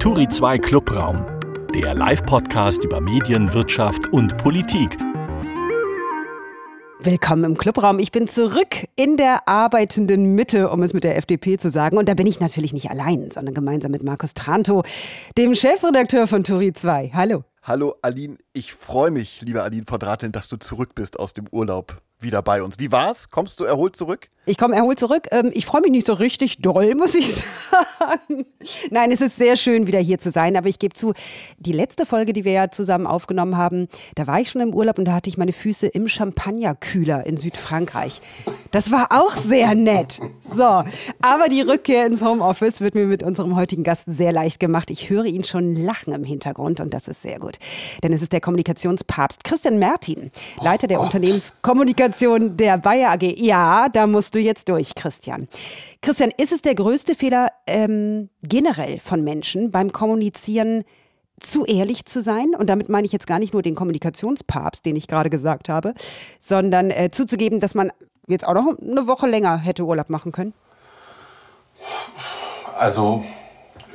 Turi 2 Clubraum, der Live-Podcast über Medien, Wirtschaft und Politik. Willkommen im Clubraum. Ich bin zurück in der arbeitenden Mitte, um es mit der FDP zu sagen. Und da bin ich natürlich nicht allein, sondern gemeinsam mit Markus Tranto, dem Chefredakteur von Turi 2. Hallo. Hallo Aline, ich freue mich, liebe Aline Verdrateln, dass du zurück bist aus dem Urlaub wieder bei uns. Wie war's? Kommst du erholt zurück? Ich komme erholt zurück. Ähm, ich freue mich nicht so richtig doll, muss ich sagen. Nein, es ist sehr schön, wieder hier zu sein. Aber ich gebe zu, die letzte Folge, die wir ja zusammen aufgenommen haben, da war ich schon im Urlaub und da hatte ich meine Füße im Champagnerkühler in Südfrankreich. Das war auch sehr nett. So, aber die Rückkehr ins Homeoffice wird mir mit unserem heutigen Gast sehr leicht gemacht. Ich höre ihn schon lachen im Hintergrund und das ist sehr gut. Denn es ist der Kommunikationspapst Christian Mertin, Leiter der oh Unternehmenskommunikation der Bayer AG. Ja, da musst du jetzt durch, Christian. Christian, ist es der größte Fehler ähm, generell von Menschen beim Kommunizieren? zu ehrlich zu sein. Und damit meine ich jetzt gar nicht nur den Kommunikationspapst, den ich gerade gesagt habe, sondern äh, zuzugeben, dass man jetzt auch noch eine Woche länger hätte Urlaub machen können. Also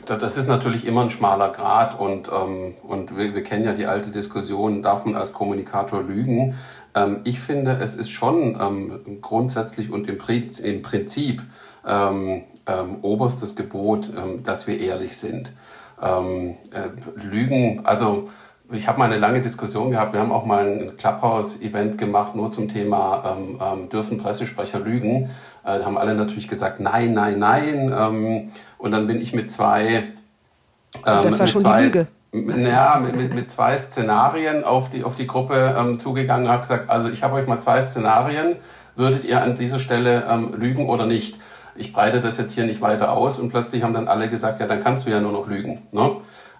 das ist natürlich immer ein schmaler Grad und, ähm, und wir, wir, kennen ja die alte Diskussion, darf man als Kommunikator lügen? Ähm, ich finde, es ist schon ähm, grundsätzlich und im, im Prinzip ähm, ähm, oberstes Gebot, ähm, dass wir ehrlich sind. Äh, Lügen, also ich habe mal eine lange Diskussion gehabt. Wir haben auch mal ein Clubhouse-Event gemacht, nur zum Thema, ähm, ähm, dürfen Pressesprecher lügen? Äh, da haben alle natürlich gesagt, nein, nein, nein. Ähm, und dann bin ich mit zwei... das war schon zwei, die Lüge ja, mit, mit, zwei Szenarien auf die, auf die Gruppe ähm, zugegangen und habe gesagt, also ich habe euch mal zwei Szenarien, würdet ihr an dieser Stelle ähm, lügen oder nicht? Ich breite das jetzt hier nicht weiter aus und plötzlich haben dann alle gesagt, ja, dann kannst du ja nur noch lügen. Ne?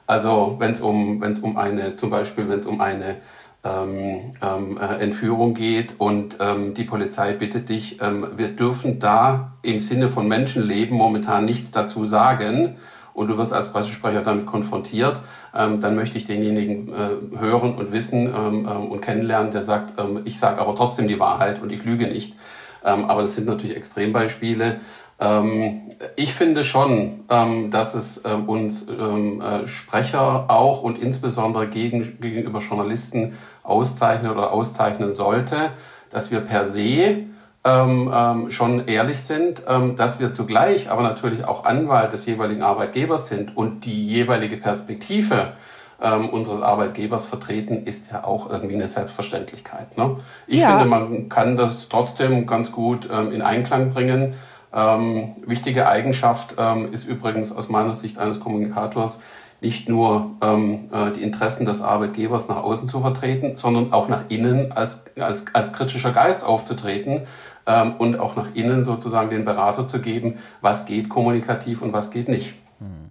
Also wenn es um, wenn's um eine, zum Beispiel wenn es um eine ähm, ähm, äh, Entführung geht und ähm, die Polizei bittet dich, ähm, wir dürfen da im Sinne von Menschenleben momentan nichts dazu sagen, und du wirst als Pressesprecher damit konfrontiert, ähm, dann möchte ich denjenigen äh, hören und wissen ähm, ähm, und kennenlernen, der sagt, ähm, ich sage aber trotzdem die Wahrheit und ich lüge nicht. Ähm, aber das sind natürlich Extrembeispiele. Ähm, ich finde schon, dass es uns äh, Sprecher auch und insbesondere gegen, gegenüber Journalisten auszeichnen oder auszeichnen sollte, dass wir per se ähm, ähm, schon ehrlich sind, ähm, dass wir zugleich aber natürlich auch Anwalt des jeweiligen Arbeitgebers sind und die jeweilige Perspektive ähm, unseres Arbeitgebers vertreten, ist ja auch irgendwie eine Selbstverständlichkeit. Ne? Ich ja. finde, man kann das trotzdem ganz gut ähm, in Einklang bringen. Ähm, wichtige Eigenschaft ähm, ist übrigens aus meiner Sicht eines Kommunikators, nicht nur ähm, äh, die Interessen des Arbeitgebers nach außen zu vertreten, sondern auch nach innen als, als, als kritischer Geist aufzutreten ähm, und auch nach innen sozusagen den Berater zu geben, was geht kommunikativ und was geht nicht.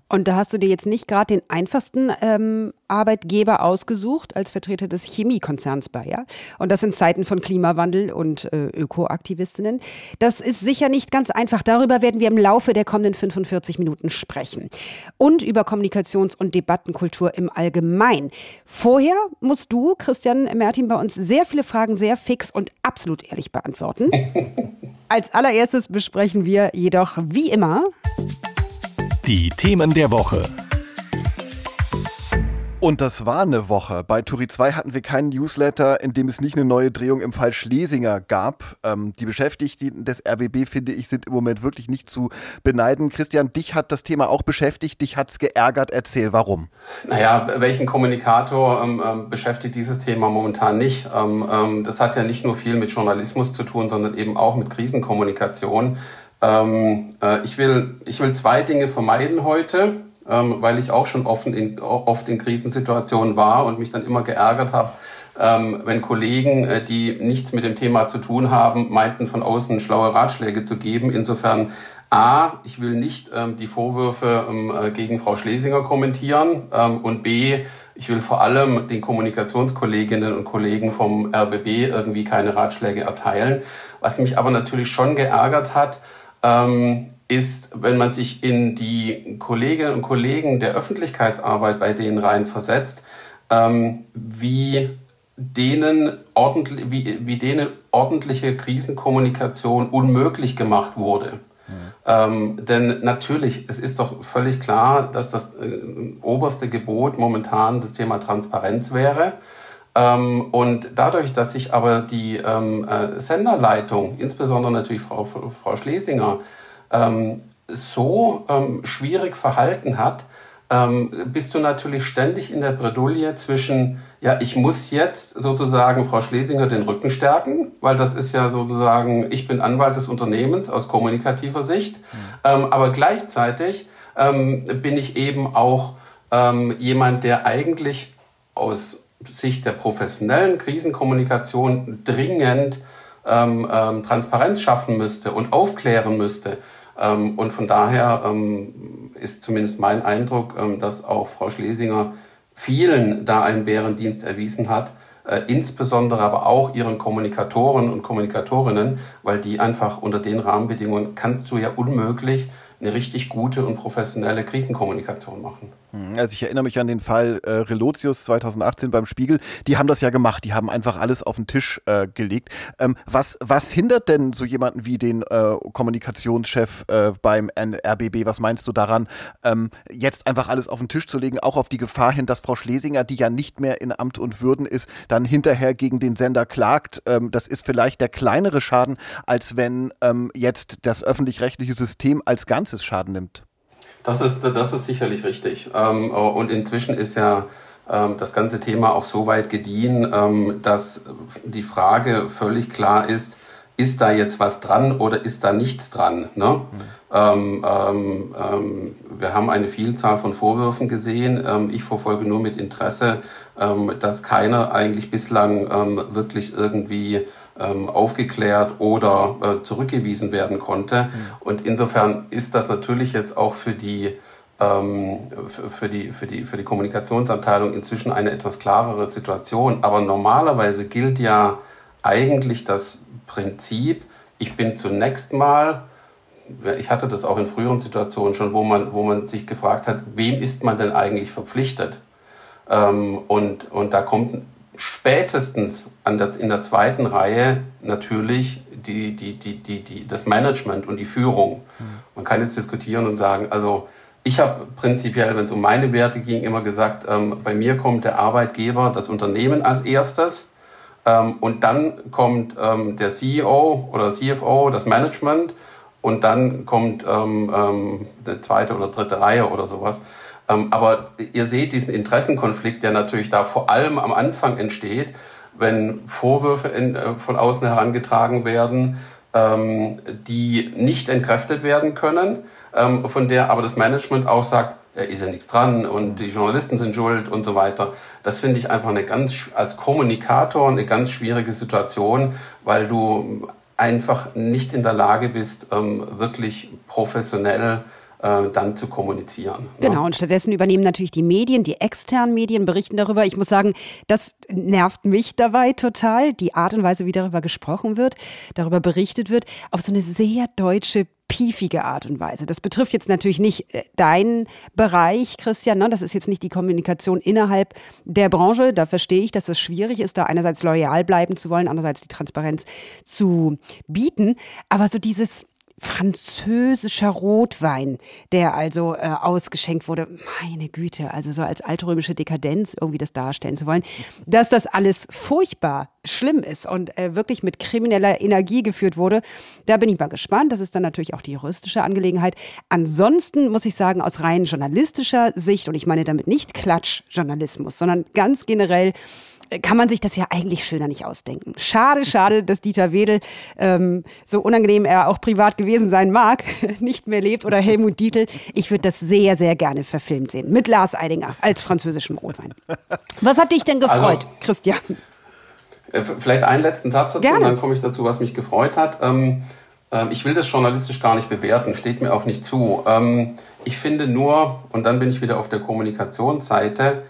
Und da hast du dir jetzt nicht gerade den einfachsten ähm, Arbeitgeber ausgesucht als Vertreter des Chemiekonzerns Bayer. Und das in Zeiten von Klimawandel und äh, Ökoaktivistinnen. Das ist sicher nicht ganz einfach. Darüber werden wir im Laufe der kommenden 45 Minuten sprechen. Und über Kommunikations- und Debattenkultur im Allgemeinen. Vorher musst du, Christian Mertin, bei uns sehr viele Fragen sehr fix und absolut ehrlich beantworten. Als allererstes besprechen wir jedoch wie immer die Themen der Woche. Und das war eine Woche. Bei Turi 2 hatten wir keinen Newsletter, in dem es nicht eine neue Drehung im Fall Schlesinger gab. Ähm, die Beschäftigten des RWB, finde ich, sind im Moment wirklich nicht zu beneiden. Christian, dich hat das Thema auch beschäftigt, dich hat es geärgert. Erzähl, warum? Naja, welchen Kommunikator ähm, ähm, beschäftigt dieses Thema momentan nicht? Ähm, ähm, das hat ja nicht nur viel mit Journalismus zu tun, sondern eben auch mit Krisenkommunikation. Ähm, äh, ich, will, ich will zwei Dinge vermeiden heute, ähm, weil ich auch schon oft in, oft in Krisensituationen war und mich dann immer geärgert habe, ähm, wenn Kollegen, äh, die nichts mit dem Thema zu tun haben, meinten von außen schlaue Ratschläge zu geben. Insofern A, ich will nicht ähm, die Vorwürfe ähm, äh, gegen Frau Schlesinger kommentieren ähm, und B, ich will vor allem den Kommunikationskolleginnen und Kollegen vom RBB irgendwie keine Ratschläge erteilen. Was mich aber natürlich schon geärgert hat, ähm, ist, wenn man sich in die Kolleginnen und Kollegen der Öffentlichkeitsarbeit bei denen rein versetzt, ähm, wie denen wie, wie denen ordentliche Krisenkommunikation unmöglich gemacht wurde. Mhm. Ähm, denn natürlich, es ist doch völlig klar, dass das äh, oberste Gebot momentan das Thema Transparenz wäre. Ähm, und dadurch, dass sich aber die ähm, äh, Senderleitung, insbesondere natürlich Frau, Frau Schlesinger, ähm, so ähm, schwierig verhalten hat, ähm, bist du natürlich ständig in der Bredouille zwischen, ja, ich muss jetzt sozusagen Frau Schlesinger den Rücken stärken, weil das ist ja sozusagen, ich bin Anwalt des Unternehmens aus kommunikativer Sicht, mhm. ähm, aber gleichzeitig bin ich eben auch jemand, der eigentlich aus Sicht der professionellen Krisenkommunikation dringend ähm, ähm, Transparenz schaffen müsste und aufklären müsste. Ähm, und von daher ähm, ist zumindest mein Eindruck, ähm, dass auch Frau Schlesinger vielen da einen Bärendienst erwiesen hat, äh, insbesondere aber auch ihren Kommunikatoren und Kommunikatorinnen, weil die einfach unter den Rahmenbedingungen kannst du ja unmöglich eine richtig gute und professionelle Krisenkommunikation machen. Hm, also ich erinnere mich an den Fall äh, Relotius 2018 beim Spiegel. Die haben das ja gemacht. Die haben einfach alles auf den Tisch äh, gelegt. Ähm, was, was hindert denn so jemanden wie den äh, Kommunikationschef äh, beim RBB? Was meinst du daran, ähm, jetzt einfach alles auf den Tisch zu legen, auch auf die Gefahr hin, dass Frau Schlesinger, die ja nicht mehr in Amt und Würden ist, dann hinterher gegen den Sender klagt? Ähm, das ist vielleicht der kleinere Schaden, als wenn ähm, jetzt das öffentlich-rechtliche System als Ganzes Schaden nimmt. Das ist, das ist sicherlich richtig. Ähm, und inzwischen ist ja ähm, das ganze Thema auch so weit gediehen, ähm, dass die Frage völlig klar ist, ist da jetzt was dran oder ist da nichts dran? Ne? Mhm. Ähm, ähm, ähm, wir haben eine Vielzahl von Vorwürfen gesehen. Ich verfolge nur mit Interesse, dass keiner eigentlich bislang wirklich irgendwie aufgeklärt oder äh, zurückgewiesen werden konnte. Mhm. Und insofern ist das natürlich jetzt auch für die ähm, für, die, für, die, für die Kommunikationsabteilung inzwischen eine etwas klarere Situation. Aber normalerweise gilt ja eigentlich das Prinzip, ich bin zunächst mal, ich hatte das auch in früheren Situationen schon, wo man, wo man sich gefragt hat, wem ist man denn eigentlich verpflichtet? Ähm, und, und da kommt spätestens der, in der zweiten Reihe natürlich die, die, die, die, die, das Management und die Führung. Mhm. Man kann jetzt diskutieren und sagen, also ich habe prinzipiell, wenn es um meine Werte ging, immer gesagt, ähm, bei mir kommt der Arbeitgeber, das Unternehmen als erstes ähm, und dann kommt ähm, der CEO oder CFO, das Management und dann kommt ähm, ähm, eine zweite oder dritte Reihe oder sowas. Ähm, aber ihr seht diesen Interessenkonflikt, der natürlich da vor allem am Anfang entsteht, wenn Vorwürfe in, äh, von außen herangetragen werden, ähm, die nicht entkräftet werden können, ähm, von der aber das Management auch sagt, da ist ja nichts dran und die Journalisten sind schuld und so weiter. Das finde ich einfach eine ganz, als Kommunikator eine ganz schwierige Situation, weil du einfach nicht in der Lage bist, wirklich professionell äh, dann zu kommunizieren. Ne? Genau, und stattdessen übernehmen natürlich die Medien, die externen Medien berichten darüber. Ich muss sagen, das nervt mich dabei total, die Art und Weise, wie darüber gesprochen wird, darüber berichtet wird, auf so eine sehr deutsche piefige Art und Weise. Das betrifft jetzt natürlich nicht äh, deinen Bereich, Christian. Ne? Das ist jetzt nicht die Kommunikation innerhalb der Branche. Da verstehe ich, dass es schwierig ist, da einerseits loyal bleiben zu wollen, andererseits die Transparenz zu bieten. Aber so dieses französischer Rotwein, der also äh, ausgeschenkt wurde. Meine Güte, also so als altrömische Dekadenz irgendwie das darstellen zu wollen, dass das alles furchtbar schlimm ist und äh, wirklich mit krimineller Energie geführt wurde. Da bin ich mal gespannt. Das ist dann natürlich auch die juristische Angelegenheit. Ansonsten muss ich sagen, aus rein journalistischer Sicht, und ich meine damit nicht Klatschjournalismus, sondern ganz generell kann man sich das ja eigentlich schöner nicht ausdenken. Schade, schade, dass Dieter Wedel, ähm, so unangenehm er auch privat gewesen sein mag, nicht mehr lebt oder Helmut Dietl. Ich würde das sehr, sehr gerne verfilmt sehen. Mit Lars Eidinger als französischem Rotwein. Was hat dich denn gefreut, also, Christian? Äh, vielleicht einen letzten Satz dazu gerne. und dann komme ich dazu, was mich gefreut hat. Ähm, äh, ich will das journalistisch gar nicht bewerten, steht mir auch nicht zu. Ähm, ich finde nur, und dann bin ich wieder auf der Kommunikationsseite,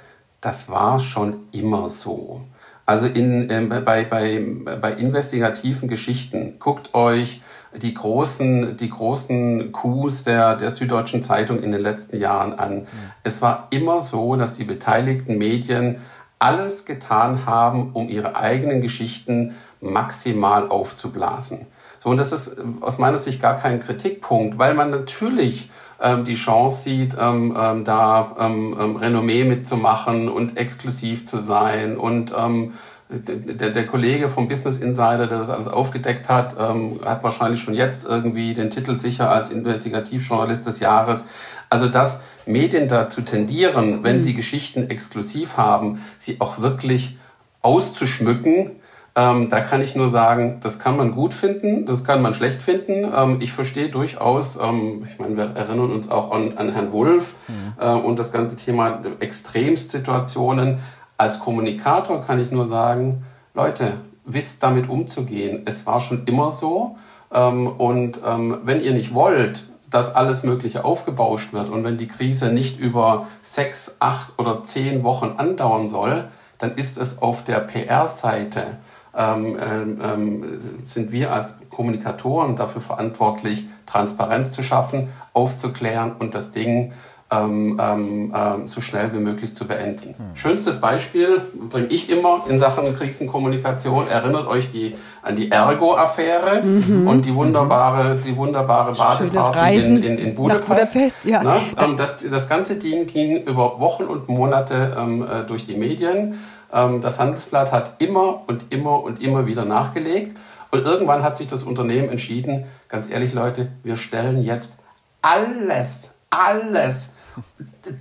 das war schon immer so. Also in, äh, bei, bei, bei investigativen Geschichten, guckt euch die großen, die großen Coups der, der Süddeutschen Zeitung in den letzten Jahren an. Mhm. Es war immer so, dass die beteiligten Medien alles getan haben, um ihre eigenen Geschichten maximal aufzublasen. So, und das ist aus meiner Sicht gar kein Kritikpunkt, weil man natürlich ähm, die Chance sieht, ähm, ähm, da ähm, ähm, Renommee mitzumachen und exklusiv zu sein und ähm, der, der Kollege vom Business Insider, der das alles aufgedeckt hat, ähm, hat wahrscheinlich schon jetzt irgendwie den Titel sicher als Investigativjournalist des Jahres. Also dass Medien dazu tendieren, wenn mhm. sie Geschichten exklusiv haben, sie auch wirklich auszuschmücken. Ähm, da kann ich nur sagen, das kann man gut finden, das kann man schlecht finden. Ähm, ich verstehe durchaus, ähm, ich meine, wir erinnern uns auch an, an Herrn Wulff mhm. äh, und das ganze Thema Extremsituationen. Als Kommunikator kann ich nur sagen, Leute, wisst damit umzugehen. Es war schon immer so. Ähm, und ähm, wenn ihr nicht wollt, dass alles Mögliche aufgebauscht wird und wenn die Krise nicht über sechs, acht oder zehn Wochen andauern soll, dann ist es auf der PR-Seite, ähm, ähm, ähm, sind wir als Kommunikatoren dafür verantwortlich, Transparenz zu schaffen, aufzuklären und das Ding ähm, ähm, so schnell wie möglich zu beenden. Hm. Schönstes Beispiel bringe ich immer in Sachen Krisenkommunikation. Erinnert euch die, an die Ergo-Affäre mhm. und die wunderbare, die wunderbare Badeparty in, in, in, Budapest. Budapest ja. Ne? Ähm, das, das ganze Ding ging über Wochen und Monate ähm, äh, durch die Medien. Ähm, das Handelsblatt hat immer und immer und immer wieder nachgelegt. Und irgendwann hat sich das Unternehmen entschieden, ganz ehrlich Leute, wir stellen jetzt alles, alles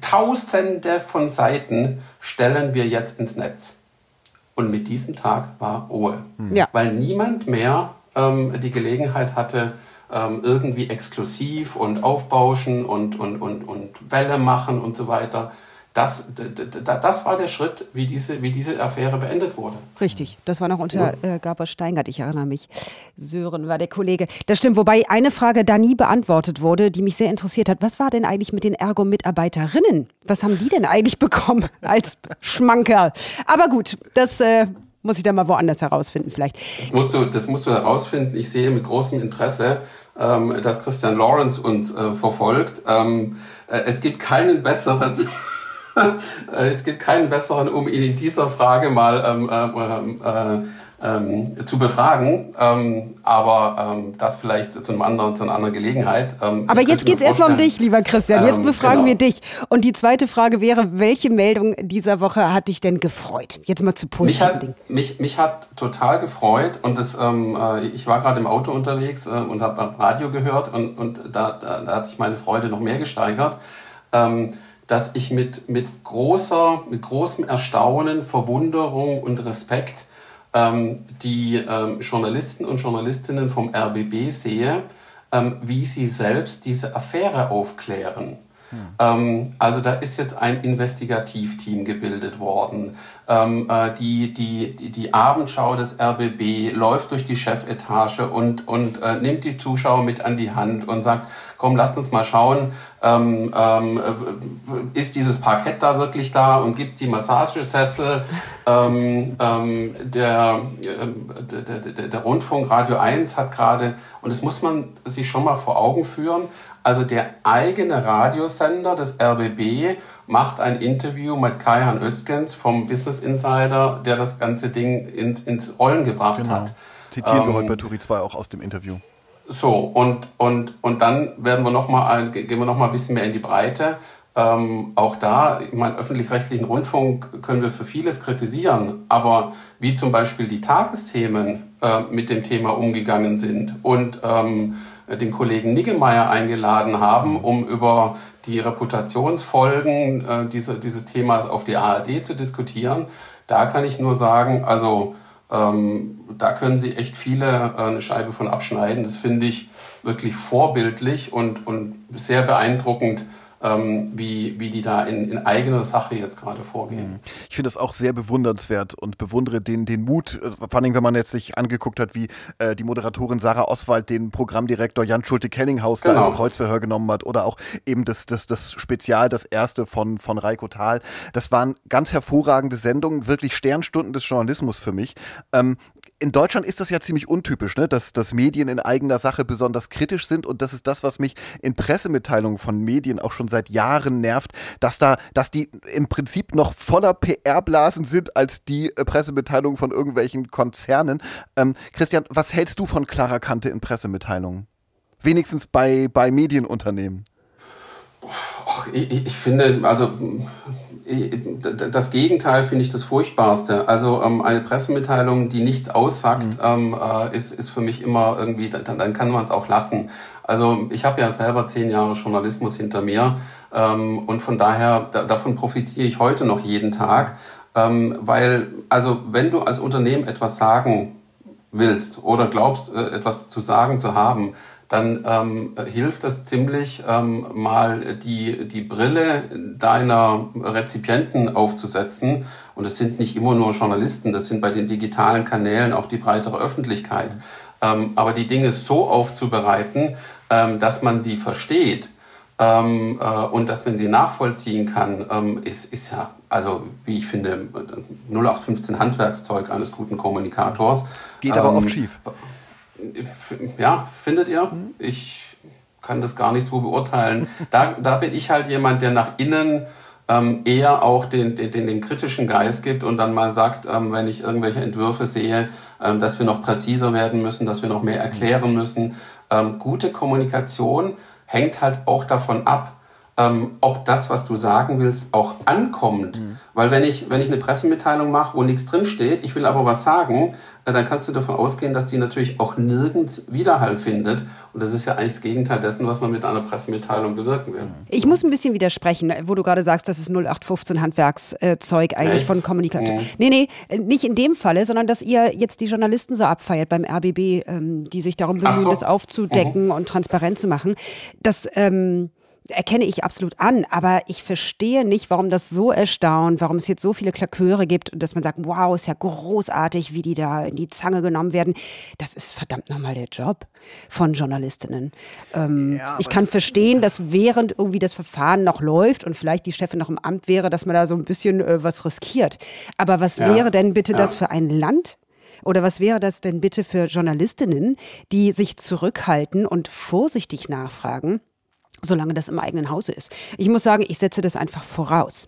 Tausende von Seiten stellen wir jetzt ins Netz. Und mit diesem Tag war Ruhe. Hm. Ja. Weil niemand mehr ähm, die Gelegenheit hatte, ähm, irgendwie exklusiv und aufbauschen und, und, und, und Welle machen und so weiter das, das war der Schritt, wie diese, wie diese Affäre beendet wurde. Richtig, das war noch unter äh, Gaber Steingart, ich erinnere mich. Sören war der Kollege. Das stimmt, wobei eine Frage da nie beantwortet wurde, die mich sehr interessiert hat. Was war denn eigentlich mit den Ergo-Mitarbeiterinnen? Was haben die denn eigentlich bekommen als Schmankerl? Aber gut, das äh, muss ich dann mal woanders herausfinden vielleicht. Musst du, das musst du herausfinden. Ich sehe mit großem Interesse, ähm, dass Christian Lawrence uns äh, verfolgt. Ähm, äh, es gibt keinen besseren es gibt keinen besseren, um ihn in dieser Frage mal ähm, äh, äh, ähm, zu befragen. Ähm, aber ähm, das vielleicht zu, einem anderen, zu einer anderen Gelegenheit. Ähm, aber jetzt geht es erstmal um dich, lieber Christian. Jetzt ähm, befragen genau. wir dich. Und die zweite Frage wäre, welche Meldung dieser Woche hat dich denn gefreut? Jetzt mal zu positiven mich hat, Mich, mich hat total gefreut und das, ähm, äh, ich war gerade im Auto unterwegs äh, und habe hab Radio gehört und, und da, da, da, hat sich meine Freude noch mehr gesteigert. Ähm, dass ich mit, mit, großer, mit großem Erstaunen, Verwunderung und Respekt ähm, die ähm, Journalisten und Journalistinnen vom RBB sehe, ähm, wie sie selbst diese Affäre aufklären. Hm. also da ist jetzt ein Investigativteam gebildet worden. Ähm, äh, die, die, die, Abendschau des RBB läuft durch die Chefetage und, und äh, nimmt die Zuschauer mit an die Hand und sagt, komm, lasst uns mal schauen, ähm, ähm, äh, ist dieses Parkett da wirklich da und gibt die Massagesessel. Ähm, ähm, der, äh, der, der, der Rundfunk Radio 1 hat gerade, und das muss man sich schon mal vor Augen führen, also der eigene Radiosender des RBB macht ein Interview mit Kai-Han Özgens vom Business Insider, der das ganze Ding ins, ins Rollen gebracht genau. hat. Zitieren ähm, wir heute bei Turi 2 auch aus dem Interview. So, und, und, und dann werden wir noch mal, gehen wir noch mal ein bisschen mehr in die Breite. Ähm, auch da, ich meine, öffentlich-rechtlichen Rundfunk können wir für vieles kritisieren, aber wie zum Beispiel die Tagesthemen äh, mit dem Thema umgegangen sind und ähm, den Kollegen Niggemeier eingeladen haben, um über die Reputationsfolgen äh, diese, dieses Themas auf die ARD zu diskutieren. Da kann ich nur sagen, also ähm, da können Sie echt viele äh, eine Scheibe von abschneiden. Das finde ich wirklich vorbildlich und, und sehr beeindruckend, ähm, wie, wie die da in, in eigener Sache jetzt gerade vorgehen. Mhm. Ich finde das auch sehr bewundernswert und bewundere den, den Mut, äh, vor allem wenn man jetzt sich angeguckt hat, wie äh, die Moderatorin Sarah Oswald den Programmdirektor Jan Schulte-Kellinghaus genau. da ins Kreuzverhör genommen hat oder auch eben das, das, das Spezial, das erste von, von Reiko Thal. Das waren ganz hervorragende Sendungen, wirklich Sternstunden des Journalismus für mich. Ähm, in Deutschland ist das ja ziemlich untypisch, ne? dass, dass Medien in eigener Sache besonders kritisch sind und das ist das, was mich in Pressemitteilungen von Medien auch schon seit Jahren nervt, dass da, dass die im Prinzip noch voller PR-Blasen sind als die äh, Pressemitteilungen von irgendwelchen Konzernen. Ähm, Christian, was hältst du von klarer Kante in Pressemitteilungen? Wenigstens bei, bei Medienunternehmen. Ach, ich, ich, finde, also das Gegenteil finde ich das Furchtbarste. Also ähm, eine Pressemitteilung, die nichts aussagt, mhm. ähm, äh, ist, ist für mich immer irgendwie, dann, dann kann man es auch lassen. Also ich habe ja selber zehn Jahre Journalismus hinter mir ähm, und von daher, da, davon profitiere ich heute noch jeden Tag, ähm, weil, also wenn du als Unternehmen etwas sagen willst oder glaubst, äh, etwas zu sagen zu haben, dann ähm, hilft es ziemlich, ähm, mal die, die Brille deiner Rezipienten aufzusetzen. Und es sind nicht immer nur Journalisten, das sind bei den digitalen Kanälen auch die breitere Öffentlichkeit. Ähm, aber die Dinge so aufzubereiten, ähm, dass man sie versteht ähm, äh, und dass man sie nachvollziehen kann, ähm, ist, ist ja, also wie ich finde, 0815 Handwerkszeug eines guten Kommunikators. Geht aber oft schief. Ja, findet ihr? Ich kann das gar nicht so beurteilen. Da, da bin ich halt jemand, der nach innen ähm, eher auch den, den, den, den kritischen Geist gibt und dann mal sagt, ähm, wenn ich irgendwelche Entwürfe sehe, ähm, dass wir noch präziser werden müssen, dass wir noch mehr erklären müssen. Ähm, gute Kommunikation hängt halt auch davon ab, ähm, ob das, was du sagen willst, auch ankommt. Mhm. Weil wenn ich, wenn ich eine Pressemitteilung mache, wo nichts drinsteht, ich will aber was sagen, äh, dann kannst du davon ausgehen, dass die natürlich auch nirgends Widerhall findet. Und das ist ja eigentlich das Gegenteil dessen, was man mit einer Pressemitteilung bewirken will. Ich muss ein bisschen widersprechen, wo du gerade sagst, das ist 0815 Handwerkszeug eigentlich Echt? von Kommunikation. Mhm. Nee, nee, äh, nicht in dem Falle, sondern dass ihr jetzt die Journalisten so abfeiert beim RBB, ähm, die sich darum bemühen, so. das aufzudecken mhm. und transparent zu machen. Das, ähm, erkenne ich absolut an, aber ich verstehe nicht, warum das so erstaunt, warum es jetzt so viele Klaköre gibt und dass man sagt, wow, ist ja großartig, wie die da in die Zange genommen werden. Das ist verdammt nochmal der Job von Journalistinnen. Ähm, ja, ich kann verstehen, dass während irgendwie das Verfahren noch läuft und vielleicht die Chefin noch im Amt wäre, dass man da so ein bisschen äh, was riskiert. Aber was ja. wäre denn bitte ja. das für ein Land? Oder was wäre das denn bitte für Journalistinnen, die sich zurückhalten und vorsichtig nachfragen? Solange das im eigenen Hause ist. Ich muss sagen, ich setze das einfach voraus.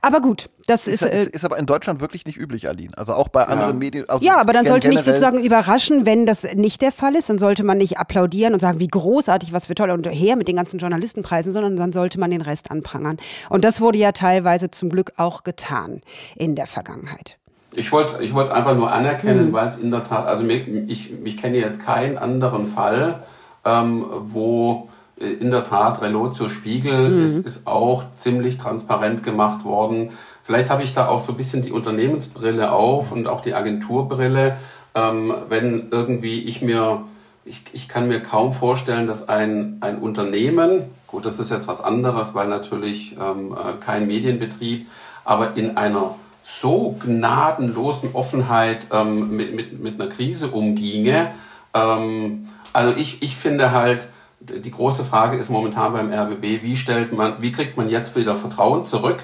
Aber gut, das ist. Ist, ist, ist aber in Deutschland wirklich nicht üblich, Aline. Also auch bei anderen ja. Medien. Also ja, aber dann sollte mich sozusagen überraschen, wenn das nicht der Fall ist. Dann sollte man nicht applaudieren und sagen, wie großartig, was für toll und her mit den ganzen Journalistenpreisen, sondern dann sollte man den Rest anprangern. Und das wurde ja teilweise zum Glück auch getan in der Vergangenheit. Ich wollte ich wollte einfach nur anerkennen, mhm. weil es in der Tat, also mich, ich, ich kenne jetzt keinen anderen Fall, ähm, wo äh, in der Tat, Relotio Spiegel mhm. ist, ist auch ziemlich transparent gemacht worden. Vielleicht habe ich da auch so ein bisschen die Unternehmensbrille auf und auch die Agenturbrille. Ähm, wenn irgendwie ich mir, ich, ich kann mir kaum vorstellen, dass ein, ein Unternehmen, gut, das ist jetzt was anderes, weil natürlich ähm, äh, kein Medienbetrieb, aber in einer so gnadenlosen Offenheit ähm, mit, mit, mit einer Krise umginge. Ähm, also ich, ich finde halt, die große Frage ist momentan beim RBB, wie stellt man, wie kriegt man jetzt wieder Vertrauen zurück?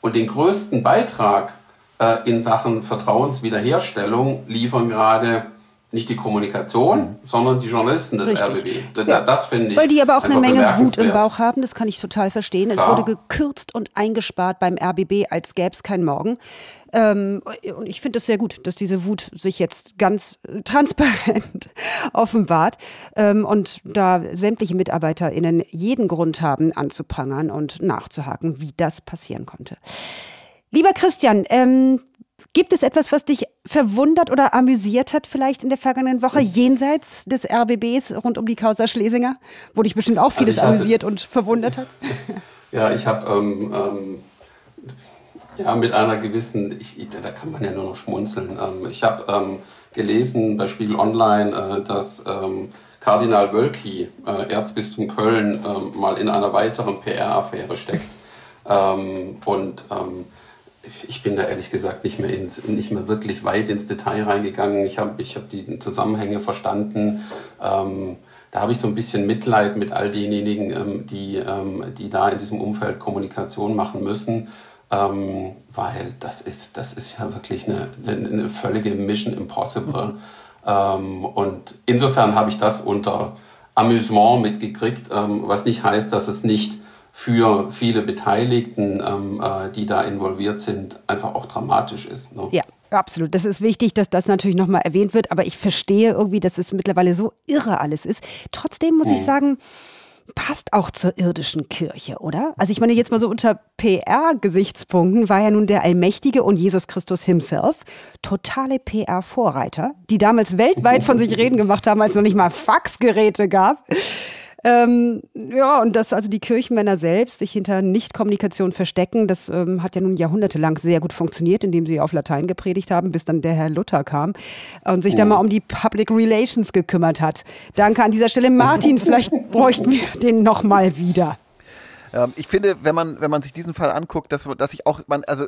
Und den größten Beitrag äh, in Sachen Vertrauenswiederherstellung liefern gerade nicht die Kommunikation, mhm. sondern die Journalisten des Richtig. RBB. Das, ja. das finde ich. Weil die aber auch eine Menge Wut im Bauch haben, das kann ich total verstehen. Es Klar. wurde gekürzt und eingespart beim RBB, als gäbe es keinen Morgen. Ähm, und ich finde es sehr gut, dass diese Wut sich jetzt ganz transparent offenbart ähm, und da sämtliche MitarbeiterInnen jeden Grund haben, anzuprangern und nachzuhaken, wie das passieren konnte. Lieber Christian, ähm, Gibt es etwas, was dich verwundert oder amüsiert hat vielleicht in der vergangenen Woche, jenseits des RBBs rund um die Causa Schlesinger, wo dich bestimmt auch also vieles also hatte, amüsiert und verwundert hat? Ja, ich habe ähm, ähm, ja mit einer gewissen, ich, da kann man ja nur noch schmunzeln. Ähm, ich habe ähm, gelesen bei Spiegel Online, äh, dass ähm, Kardinal Wölki, äh, Erzbistum Köln, äh, mal in einer weiteren PR-Affäre steckt. Ähm, und ich bin da ehrlich gesagt nicht mehr, ins, nicht mehr wirklich weit ins Detail reingegangen. Ich habe ich hab die Zusammenhänge verstanden. Ähm, da habe ich so ein bisschen Mitleid mit all denjenigen, ähm, die, ähm, die da in diesem Umfeld Kommunikation machen müssen, ähm, weil das ist, das ist ja wirklich eine, eine, eine völlige Mission Impossible. Ähm, und insofern habe ich das unter Amüsement mitgekriegt, ähm, was nicht heißt, dass es nicht für viele Beteiligten, ähm, äh, die da involviert sind, einfach auch dramatisch ist. Ne? Ja. Absolut. Das ist wichtig, dass das natürlich nochmal erwähnt wird. Aber ich verstehe irgendwie, dass es mittlerweile so irre alles ist. Trotzdem muss hm. ich sagen, passt auch zur irdischen Kirche, oder? Also ich meine jetzt mal so unter PR-Gesichtspunkten war ja nun der Allmächtige und Jesus Christus himself totale PR-Vorreiter, die damals weltweit von sich reden gemacht haben, als es noch nicht mal Faxgeräte gab. Ähm, ja, und dass also die Kirchenmänner selbst sich hinter Nichtkommunikation verstecken, das ähm, hat ja nun jahrhundertelang sehr gut funktioniert, indem sie auf Latein gepredigt haben, bis dann der Herr Luther kam und sich oh. dann mal um die Public Relations gekümmert hat. Danke an dieser Stelle, Martin. Vielleicht bräuchten wir den nochmal wieder. Ähm, ich finde, wenn man, wenn man sich diesen Fall anguckt, dass, dass ich auch, man, also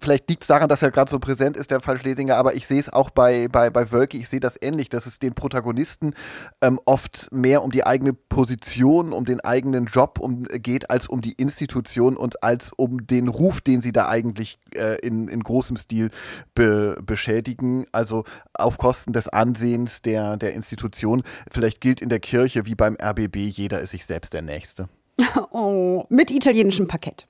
vielleicht liegt es daran, dass er gerade so präsent ist, der Fall Schlesinger, aber ich sehe es auch bei, bei, bei Wölke, ich sehe das ähnlich, dass es den Protagonisten ähm, oft mehr um die eigene Position, um den eigenen Job um, geht, als um die Institution und als um den Ruf, den sie da eigentlich äh, in, in großem Stil be, beschädigen, also auf Kosten des Ansehens der, der Institution. Vielleicht gilt in der Kirche wie beim RBB, jeder ist sich selbst der Nächste. Oh, mit italienischem Parkett.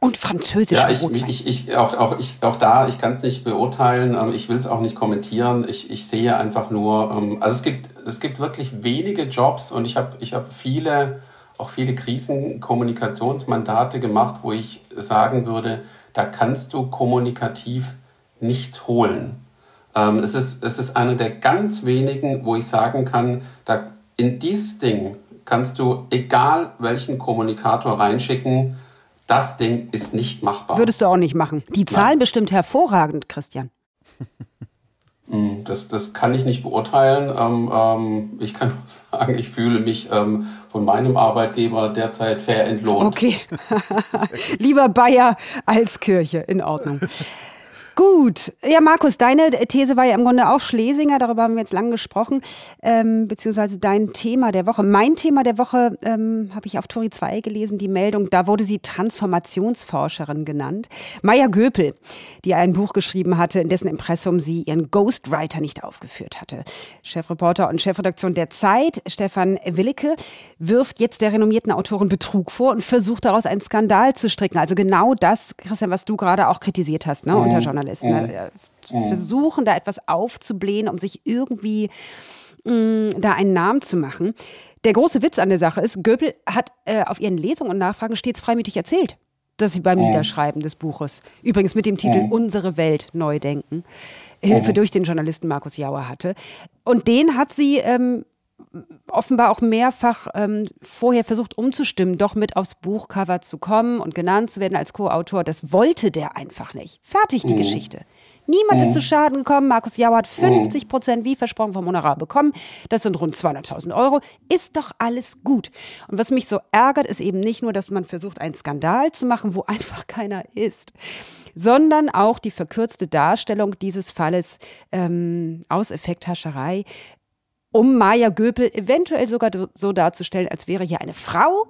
Und Französisch. Ja, ich, ich, ich, auch, auch, ich, auch da, ich kann es nicht beurteilen, ähm, ich will es auch nicht kommentieren. Ich, ich sehe einfach nur, ähm, also es gibt, es gibt wirklich wenige Jobs und ich habe ich hab viele, auch viele Krisenkommunikationsmandate gemacht, wo ich sagen würde, da kannst du kommunikativ nichts holen. Ähm, es, ist, es ist einer der ganz wenigen, wo ich sagen kann, da in dieses Ding kannst du egal welchen Kommunikator reinschicken, das Ding ist nicht machbar. Würdest du auch nicht machen. Die Zahlen Nein. bestimmt hervorragend, Christian. Hm, das, das kann ich nicht beurteilen. Ähm, ähm, ich kann nur sagen, ich fühle mich ähm, von meinem Arbeitgeber derzeit fair entlohnt. Okay. Lieber Bayer als Kirche, in Ordnung. Gut. Ja, Markus, deine These war ja im Grunde auch Schlesinger, darüber haben wir jetzt lang gesprochen, ähm, beziehungsweise dein Thema der Woche. Mein Thema der Woche ähm, habe ich auf Tori 2 gelesen, die Meldung, da wurde sie Transformationsforscherin genannt. Maya Göpel, die ein Buch geschrieben hatte, in dessen Impressum sie ihren Ghostwriter nicht aufgeführt hatte. Chefreporter und Chefredaktion der Zeit, Stefan Willicke, wirft jetzt der renommierten Autorin Betrug vor und versucht daraus einen Skandal zu stricken. Also genau das, Christian, was du gerade auch kritisiert hast, ne, unter Journalisten. Journalisten. Ne? Mhm. Versuchen da etwas aufzublähen, um sich irgendwie mh, mm, da einen Namen zu machen. Der große Witz an der Sache ist, Goebel hat äh, auf ihren Lesungen und Nachfragen stets freimütig erzählt, dass sie beim mhm. Niederschreiben des Buches, übrigens mit dem Titel mhm. Unsere Welt neu denken, Hilfe durch den Journalisten Markus Jauer hatte. Und den hat sie ähm, offenbar auch mehrfach ähm, vorher versucht umzustimmen, doch mit aufs Buchcover zu kommen und genannt zu werden als Co-Autor. Das wollte der einfach nicht. Fertig die mhm. Geschichte. Niemand mhm. ist zu Schaden gekommen. Markus Jauer hat 50 mhm. Prozent, wie versprochen, vom Honorar bekommen. Das sind rund 200.000 Euro. Ist doch alles gut. Und was mich so ärgert, ist eben nicht nur, dass man versucht, einen Skandal zu machen, wo einfach keiner ist, sondern auch die verkürzte Darstellung dieses Falles ähm, aus Effekthascherei um Maya Göpel eventuell sogar so darzustellen, als wäre hier eine Frau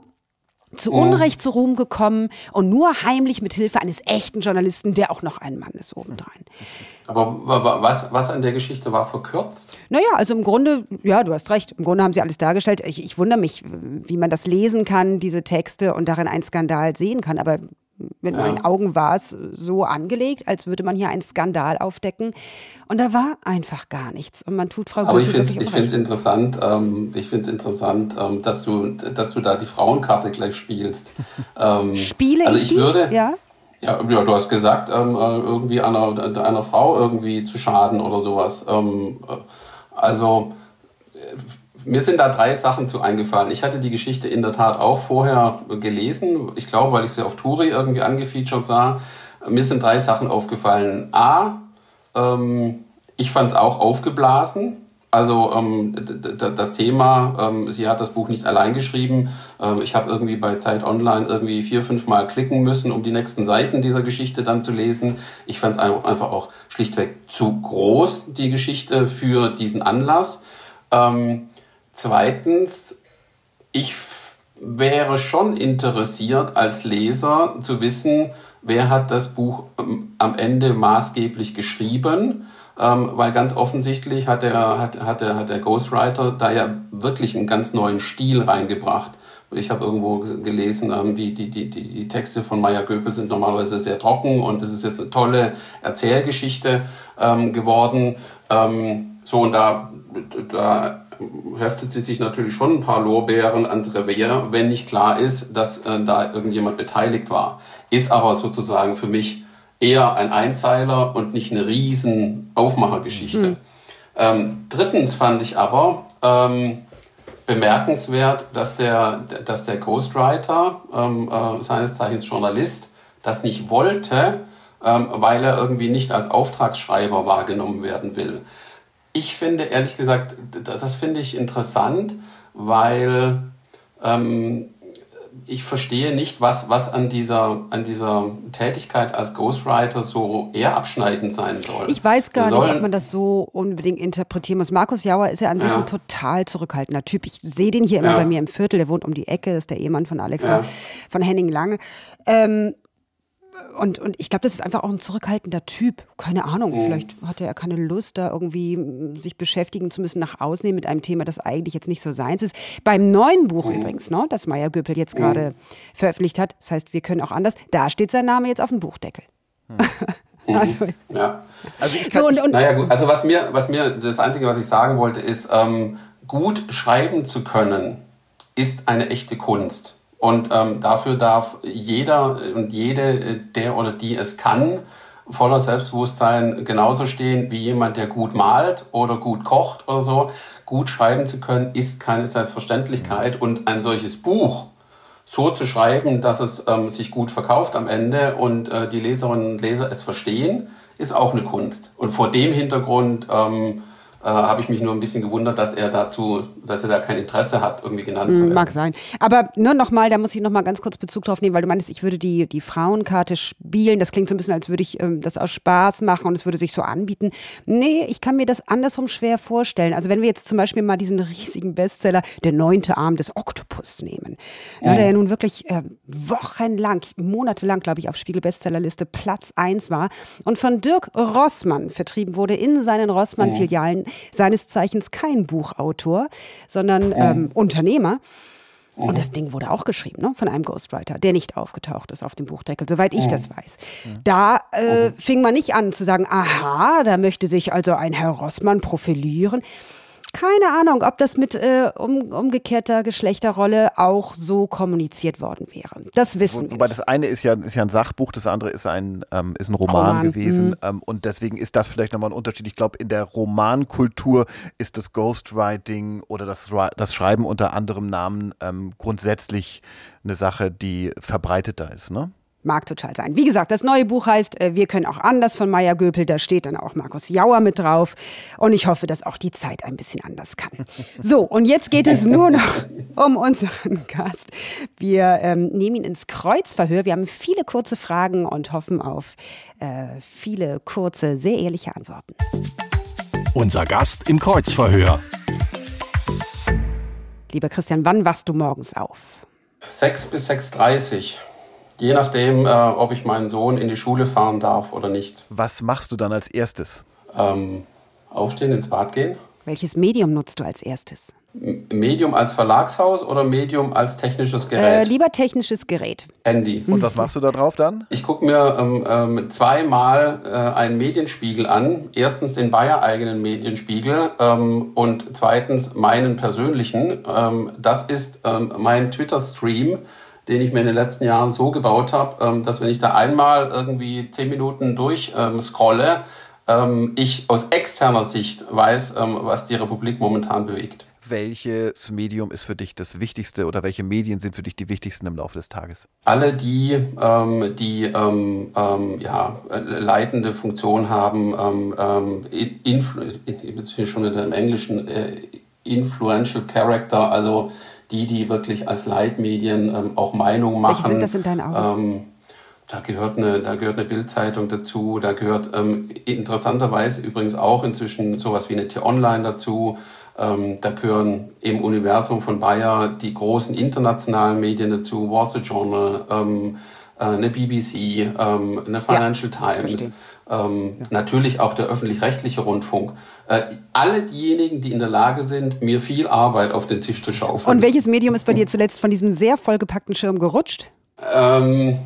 zu mhm. Unrecht zu Ruhm gekommen und nur heimlich mit Hilfe eines echten Journalisten, der auch noch ein Mann ist, obendrein. Aber was, was an der Geschichte war verkürzt? Naja, also im Grunde, ja, du hast recht, im Grunde haben sie alles dargestellt. Ich, ich wundere mich, wie man das lesen kann, diese Texte und darin einen Skandal sehen kann. Aber mit ja. meinen Augen war es so angelegt, als würde man hier einen Skandal aufdecken. Und da war einfach gar nichts. Und man tut Frau Aber ich finde es interessant, ähm, ich finde es interessant, ähm, dass du, dass du da die Frauenkarte gleich spielst. Ähm, Spiele also ich, ich würde, ja? Ja, ja, du hast gesagt, ähm, äh, irgendwie einer, einer Frau irgendwie zu schaden oder sowas. Ähm, äh, also mir sind da drei Sachen zu eingefallen. Ich hatte die Geschichte in der Tat auch vorher gelesen. Ich glaube, weil ich sie auf Turi irgendwie angefeatured sah. Mir sind drei Sachen aufgefallen. A, ähm, ich fand es auch aufgeblasen. Also ähm, das Thema, ähm, sie hat das Buch nicht allein geschrieben. Ähm, ich habe irgendwie bei Zeit Online irgendwie vier, fünf Mal klicken müssen, um die nächsten Seiten dieser Geschichte dann zu lesen. Ich fand es einfach auch schlichtweg zu groß, die Geschichte für diesen Anlass. Ähm, Zweitens, ich wäre schon interessiert als Leser zu wissen, wer hat das Buch ähm, am Ende maßgeblich geschrieben, ähm, weil ganz offensichtlich hat der, hat, hat, der, hat der Ghostwriter da ja wirklich einen ganz neuen Stil reingebracht Ich habe irgendwo gelesen, ähm, die, die, die, die Texte von Maya Göpel sind normalerweise sehr trocken und das ist jetzt eine tolle Erzählgeschichte ähm, geworden. Ähm, so, und da, da heftet sie sich natürlich schon ein paar Lorbeeren ans Revier, wenn nicht klar ist, dass äh, da irgendjemand beteiligt war. Ist aber sozusagen für mich eher ein Einzeiler und nicht eine riesen Aufmachergeschichte. Mhm. Ähm, drittens fand ich aber ähm, bemerkenswert, dass der, dass der Ghostwriter, ähm, äh, seines Zeichens Journalist, das nicht wollte, ähm, weil er irgendwie nicht als Auftragsschreiber wahrgenommen werden will. Ich finde ehrlich gesagt, das finde ich interessant, weil ähm, ich verstehe nicht, was, was an, dieser, an dieser Tätigkeit als Ghostwriter so eher abschneidend sein soll. Ich weiß gar nicht, ob man das so unbedingt interpretieren muss. Markus Jauer ist ja an sich ja. ein total zurückhaltender Typ. Ich sehe den hier immer ja. bei mir im Viertel. Der wohnt um die Ecke, ist der Ehemann von Alexa, ja. von Henning Lange. Ähm, und, und ich glaube, das ist einfach auch ein zurückhaltender Typ. Keine Ahnung, mhm. vielleicht hatte er keine Lust, da irgendwie sich beschäftigen zu müssen nach außen mit einem Thema, das eigentlich jetzt nicht so seins ist. Beim neuen Buch mhm. übrigens, ne, das Meier Göpel jetzt mhm. gerade veröffentlicht hat, das heißt, wir können auch anders, da steht sein Name jetzt auf dem Buchdeckel. Mhm. also, ja. Also ich kann, so, und, und, naja, gut. Also was mir, was mir, das Einzige, was ich sagen wollte, ist, ähm, gut schreiben zu können, ist eine echte Kunst. Und ähm, dafür darf jeder und jede, der oder die es kann, voller Selbstbewusstsein genauso stehen wie jemand, der gut malt oder gut kocht oder so. Gut schreiben zu können, ist keine Selbstverständlichkeit. Und ein solches Buch so zu schreiben, dass es ähm, sich gut verkauft am Ende und äh, die Leserinnen und Leser es verstehen, ist auch eine Kunst. Und vor dem Hintergrund ähm, äh, habe ich mich nur ein bisschen gewundert, dass er dazu, dass er da kein Interesse hat, irgendwie genannt zu hm, werden. Mag sein. Aber nur nochmal, da muss ich nochmal ganz kurz Bezug drauf nehmen, weil du meinst, ich würde die, die Frauenkarte spielen. Das klingt so ein bisschen, als würde ich ähm, das aus Spaß machen und es würde sich so anbieten. Nee, ich kann mir das andersrum schwer vorstellen. Also wenn wir jetzt zum Beispiel mal diesen riesigen Bestseller, Der neunte Arm des Oktopus nehmen, ja, der ja nun wirklich äh, wochenlang, monatelang, glaube ich, auf Spiegel-Bestsellerliste Platz 1 war und von Dirk Rossmann vertrieben wurde in seinen Rossmann-Filialen seines Zeichens kein Buchautor, sondern ähm, Unternehmer. Und das Ding wurde auch geschrieben ne, von einem Ghostwriter, der nicht aufgetaucht ist auf dem Buchdeckel, soweit ich das weiß. Da äh, fing man nicht an zu sagen, aha, da möchte sich also ein Herr Rossmann profilieren keine Ahnung, ob das mit äh, um, umgekehrter Geschlechterrolle auch so kommuniziert worden wäre. Das wissen Wo, wir. Wobei nicht. das eine ist ja, ist ja ein Sachbuch, das andere ist ein, ähm, ist ein Roman, Roman. gewesen. Mhm. Ähm, und deswegen ist das vielleicht nochmal ein Unterschied. Ich glaube, in der Romankultur ist das Ghostwriting oder das, das Schreiben unter anderem Namen ähm, grundsätzlich eine Sache, die verbreiteter ist, ne? Mag total sein. Wie gesagt, das neue Buch heißt äh, Wir können auch anders von Maya Göpel. Da steht dann auch Markus Jauer mit drauf. Und ich hoffe, dass auch die Zeit ein bisschen anders kann. So, und jetzt geht es nur noch um unseren Gast. Wir ähm, nehmen ihn ins Kreuzverhör. Wir haben viele kurze Fragen und hoffen auf äh, viele kurze, sehr ehrliche Antworten. Unser Gast im Kreuzverhör. Lieber Christian, wann wachst du morgens auf? 6 bis 6.30 Uhr. Je nachdem, äh, ob ich meinen Sohn in die Schule fahren darf oder nicht. Was machst du dann als erstes? Ähm, aufstehen, ins Bad gehen. Welches Medium nutzt du als erstes? Medium als Verlagshaus oder Medium als technisches Gerät? Äh, lieber technisches Gerät. Handy. Und was machst du da drauf dann? Ich gucke mir ähm, ähm, zweimal äh, einen Medienspiegel an. Erstens den Bayer-eigenen Medienspiegel ähm, und zweitens meinen persönlichen. Ähm, das ist ähm, mein Twitter-Stream den ich mir in den letzten Jahren so gebaut habe, ähm, dass wenn ich da einmal irgendwie zehn Minuten durch ähm, scrolle, ähm, ich aus externer Sicht weiß, ähm, was die Republik momentan bewegt. Welches Medium ist für dich das Wichtigste oder welche Medien sind für dich die wichtigsten im Laufe des Tages? Alle die, ähm, die ähm, ja, leitende Funktion haben, ähm, influ jetzt bin ich schon wieder im Englischen, äh, influential character, also die, die wirklich als Leitmedien ähm, auch Meinung machen. Welche sind das in deinen Augen? Ähm, da gehört eine, da gehört eine Bildzeitung dazu, da gehört ähm, interessanterweise übrigens auch inzwischen sowas wie eine T-Online dazu. Ähm, da gehören im Universum von Bayer die großen internationalen Medien dazu, Wall Street Journal, ähm, äh, eine BBC, ähm, eine Financial ja, Times, ähm, ja. natürlich auch der öffentlich-rechtliche Rundfunk. Äh, alle diejenigen, die in der Lage sind, mir viel Arbeit auf den Tisch zu schaufeln. Und welches Medium ist bei dir zuletzt von diesem sehr vollgepackten Schirm gerutscht? Ähm,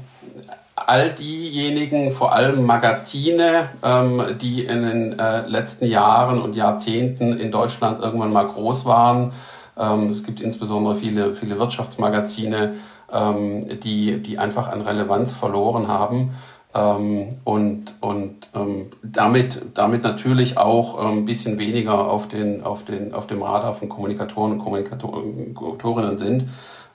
all diejenigen, vor allem Magazine, ähm, die in den äh, letzten Jahren und Jahrzehnten in Deutschland irgendwann mal groß waren. Ähm, es gibt insbesondere viele, viele Wirtschaftsmagazine, ähm, die, die einfach an Relevanz verloren haben. Ähm, und und ähm, damit, damit natürlich auch ein ähm, bisschen weniger auf, den, auf, den, auf dem Radar von Kommunikatoren und Kommunikatorinnen sind.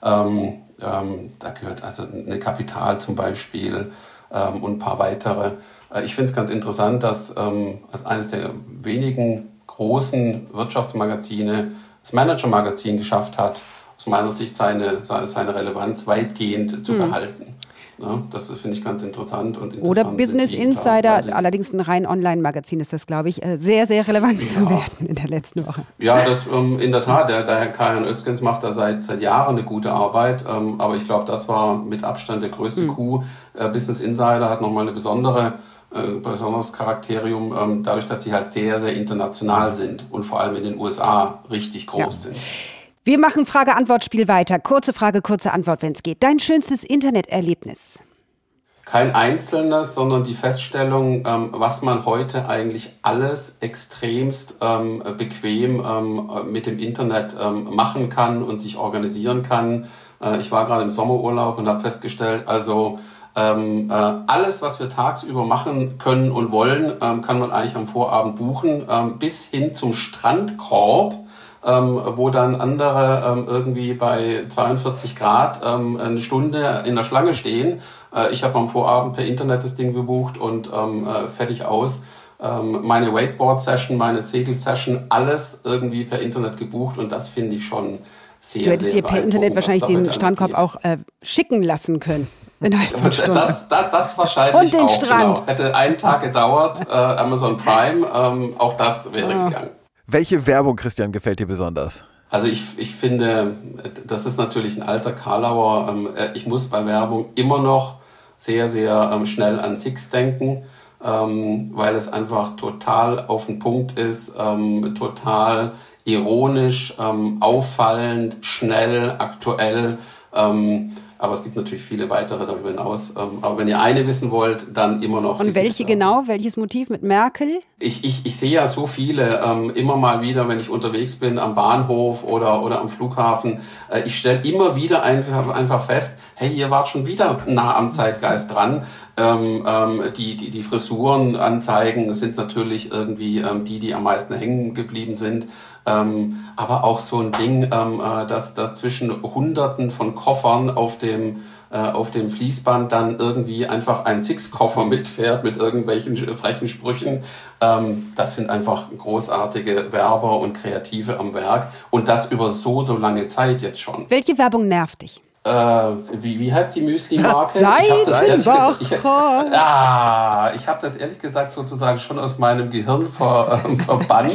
Ähm, ähm, da gehört also eine Kapital zum Beispiel ähm, und ein paar weitere. Äh, ich finde es ganz interessant, dass ähm, als eines der wenigen großen Wirtschaftsmagazine das Manager-Magazin geschafft hat, aus meiner Sicht seine, seine Relevanz weitgehend zu mhm. behalten. Ja, das finde ich ganz interessant. Und Oder Business Insider, allerdings ein rein Online-Magazin ist das, glaube ich, äh, sehr, sehr relevant ja. zu werden in der letzten Woche. Ja, das ähm, in der Tat. Der, der Herr Kajan Özgens macht da seit, seit Jahren eine gute Arbeit. Ähm, aber ich glaube, das war mit Abstand der größte mhm. Coup. Äh, Business Insider hat nochmal eine besondere äh, besonderes Charakterium, ähm, dadurch, dass sie halt sehr, sehr international sind und vor allem in den USA richtig groß ja. sind. Wir machen Frage-Antwort-Spiel weiter. Kurze Frage, kurze Antwort, wenn es geht. Dein schönstes Interneterlebnis? Kein einzelnes, sondern die Feststellung, ähm, was man heute eigentlich alles extremst ähm, bequem ähm, mit dem Internet ähm, machen kann und sich organisieren kann. Äh, ich war gerade im Sommerurlaub und habe festgestellt, also ähm, äh, alles, was wir tagsüber machen können und wollen, ähm, kann man eigentlich am Vorabend buchen, bis hin zum Strandkorb ähm, wo dann andere ähm, irgendwie bei 42 Grad ähm, eine Stunde in der Schlange stehen. Äh, ich habe am Vorabend per Internet das Ding gebucht und ähm, äh, fertig aus. Ähm, meine Wakeboard-Session, meine Segel-Session, alles irgendwie per Internet gebucht und das finde ich schon sehr, Du hättest dir per Internet wahrscheinlich den Strandkorb auch äh, schicken lassen können. Innerhalb von Stunden. Das, das, das wahrscheinlich Und den auch, Strand. Genau. Hätte einen Tag gedauert, äh, Amazon Prime, ähm, auch das wäre ah. gegangen. Welche Werbung, Christian, gefällt dir besonders? Also ich, ich finde, das ist natürlich ein alter Karlauer. Ähm, äh, ich muss bei Werbung immer noch sehr, sehr ähm, schnell an Six denken, ähm, weil es einfach total auf den Punkt ist, total ironisch, auffallend, schnell, aktuell. Aber es gibt natürlich viele weitere darüber hinaus. Ähm, aber wenn ihr eine wissen wollt, dann immer noch. Und welche genau? Welches Motiv mit Merkel? Ich, ich, ich sehe ja so viele ähm, immer mal wieder, wenn ich unterwegs bin am Bahnhof oder, oder am Flughafen. Äh, ich stelle immer wieder einfach, einfach fest, hey, ihr wart schon wieder nah am Zeitgeist dran. Ähm, ähm, die, die, die Frisuren anzeigen sind natürlich irgendwie ähm, die, die am meisten hängen geblieben sind. Ähm, aber auch so ein Ding, ähm, äh, dass, dass zwischen Hunderten von Koffern auf dem äh, auf dem Fließband dann irgendwie einfach ein Six-Koffer mitfährt mit irgendwelchen frechen Sprüchen. Ähm, das sind einfach großartige Werber und Kreative am Werk und das über so, so lange Zeit jetzt schon. Welche Werbung nervt dich? Äh, wie, wie heißt die Müsli-Marke? Seidenbacher. Ich, ich, ah, ich habe das ehrlich gesagt sozusagen schon aus meinem Gehirn ver, äh, verbannt.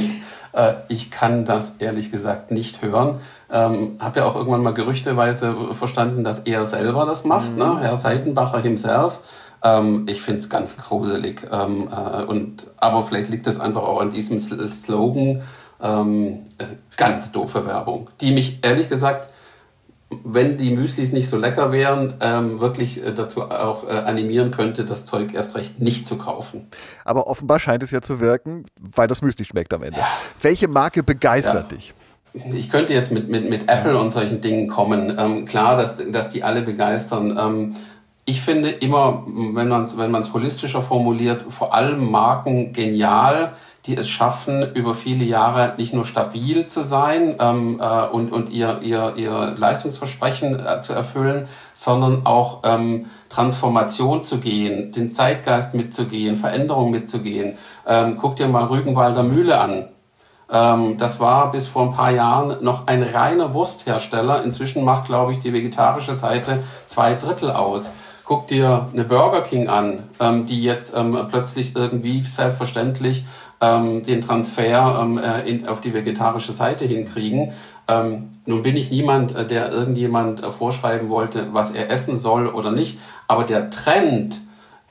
Äh, ich kann das ehrlich gesagt nicht hören. Ähm, habe ja auch irgendwann mal gerüchteweise verstanden, dass er selber das macht, mhm. ne? Herr Seitenbacher himself. Ähm, ich finde es ganz gruselig. Ähm, äh, und, aber vielleicht liegt es einfach auch an diesem Slogan. Ähm, äh, ganz doofe Werbung, die mich ehrlich gesagt wenn die Müslis nicht so lecker wären, ähm, wirklich äh, dazu auch äh, animieren könnte, das Zeug erst recht nicht zu kaufen. Aber offenbar scheint es ja zu wirken, weil das Müsli schmeckt am Ende. Ja. Welche Marke begeistert ja. dich? Ich könnte jetzt mit, mit, mit Apple und solchen Dingen kommen. Ähm, klar, dass, dass die alle begeistern. Ähm, ich finde immer, wenn man es wenn man's holistischer formuliert, vor allem Marken genial, die es schaffen, über viele Jahre nicht nur stabil zu sein ähm, äh, und, und ihr, ihr, ihr Leistungsversprechen äh, zu erfüllen, sondern auch ähm, Transformation zu gehen, den Zeitgeist mitzugehen, Veränderung mitzugehen. Ähm, guck dir mal Rügenwalder Mühle an. Ähm, das war bis vor ein paar Jahren noch ein reiner Wursthersteller. Inzwischen macht, glaube ich, die vegetarische Seite zwei Drittel aus. Guck dir eine Burger King an, ähm, die jetzt ähm, plötzlich irgendwie selbstverständlich ähm, den Transfer ähm, äh, in, auf die vegetarische Seite hinkriegen. Ähm, nun bin ich niemand, äh, der irgendjemand äh, vorschreiben wollte, was er essen soll oder nicht, aber der Trend,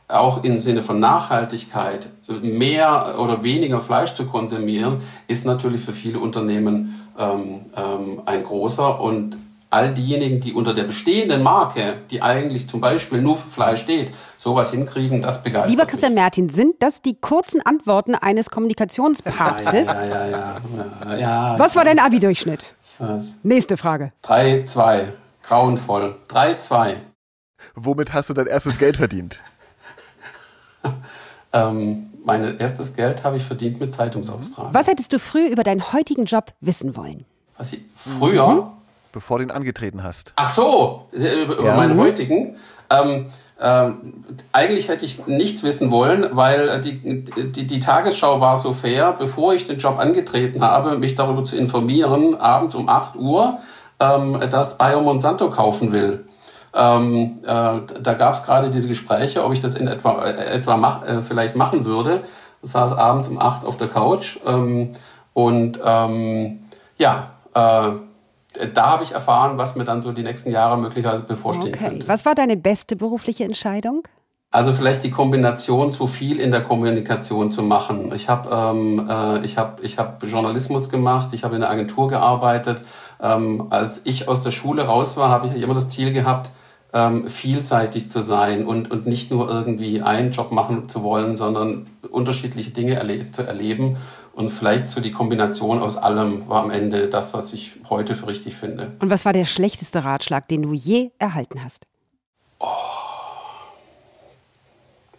auch im Sinne von Nachhaltigkeit, mehr oder weniger Fleisch zu konsumieren, ist natürlich für viele Unternehmen ähm, ähm, ein großer und all diejenigen, die unter der bestehenden Marke, die eigentlich zum Beispiel nur für Fleisch steht, sowas hinkriegen, das begeistert Lieber Christian mich. Mertin, sind das die kurzen Antworten eines Kommunikationspapstes? Ja, ja, ja, ja, ja, Was war dein Abi-Durchschnitt? Ich weiß. Nächste Frage. 3, 2. Grauenvoll. 3, 2. Womit hast du dein erstes Geld verdient? Ähm, mein erstes Geld habe ich verdient mit Zeitungsaustragen. Was hättest du früh über deinen heutigen Job wissen wollen? Was ich früher Bevor du ihn angetreten hast. Ach so, über, über Ja. meinen heutigen. Ähm, ähm, eigentlich hätte ich nichts wissen wollen, weil äh, die, die, die Tagesschau war so fair, bevor ich den Job angetreten habe, mich darüber zu informieren, abends um 8 Uhr, ähm, dass Bayer Monsanto kaufen will. Ähm, äh, da gab es gerade diese Gespräche, ob ich das in etwa, äh, etwa mach, äh, vielleicht machen würde. Ich saß abends um 8 auf der Couch ähm, und ähm, ja, äh, da habe ich erfahren, was mir dann so die nächsten Jahre möglicherweise bevorstehen Okay. könnte. Was war deine beste berufliche Entscheidung? Also vielleicht die Kombination zu viel in der Kommunikation zu machen. Ich habe ähm, äh, ich hab, ich hab Journalismus gemacht, ich habe in der Agentur gearbeitet. Ähm, als ich aus der Schule raus war, habe ich immer das Ziel gehabt, ähm, vielseitig zu sein und, und nicht nur irgendwie einen Job machen zu wollen, sondern unterschiedliche Dinge erle zu erleben. Und vielleicht so die Kombination aus allem war am Ende das, was ich heute für richtig finde. Und was war der schlechteste Ratschlag, den du je erhalten hast?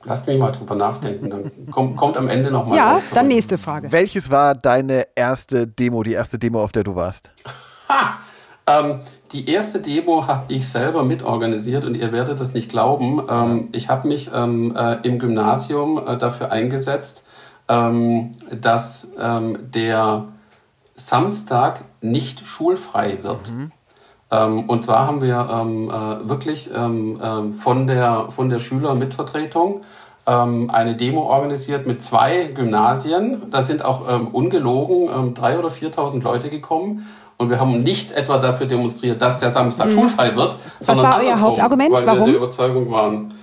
Lasst mich mal drüber nachdenken, dann kommt, kommt am Ende nochmal. Ja, dann nächste Frage. Welches war deine erste Demo, die erste Demo, auf der du warst? Ähm, die erste Demo habe ich selber mitorganisiert und ihr werdet das nicht glauben. Ähm, ich habe mich ähm, äh, im Gymnasium äh, dafür eingesetzt, dass ähm, der Samstag nicht schulfrei wird. Ähm, und zwar haben wir ähm, äh, wirklich ähm, ähm, von, der, von der Schülermitvertretung ähm, eine Demo organisiert mit zwei Gymnasien. Da sind auch ähm, ungelogen ähm, 3.000 oder 4.000 Leute gekommen. Und wir haben nicht etwa dafür demonstriert, dass der Samstag schulfrei wird, sondern Mhm. war euer andersrum, Hauptargument? weil Warum? wir der Überzeugung waren,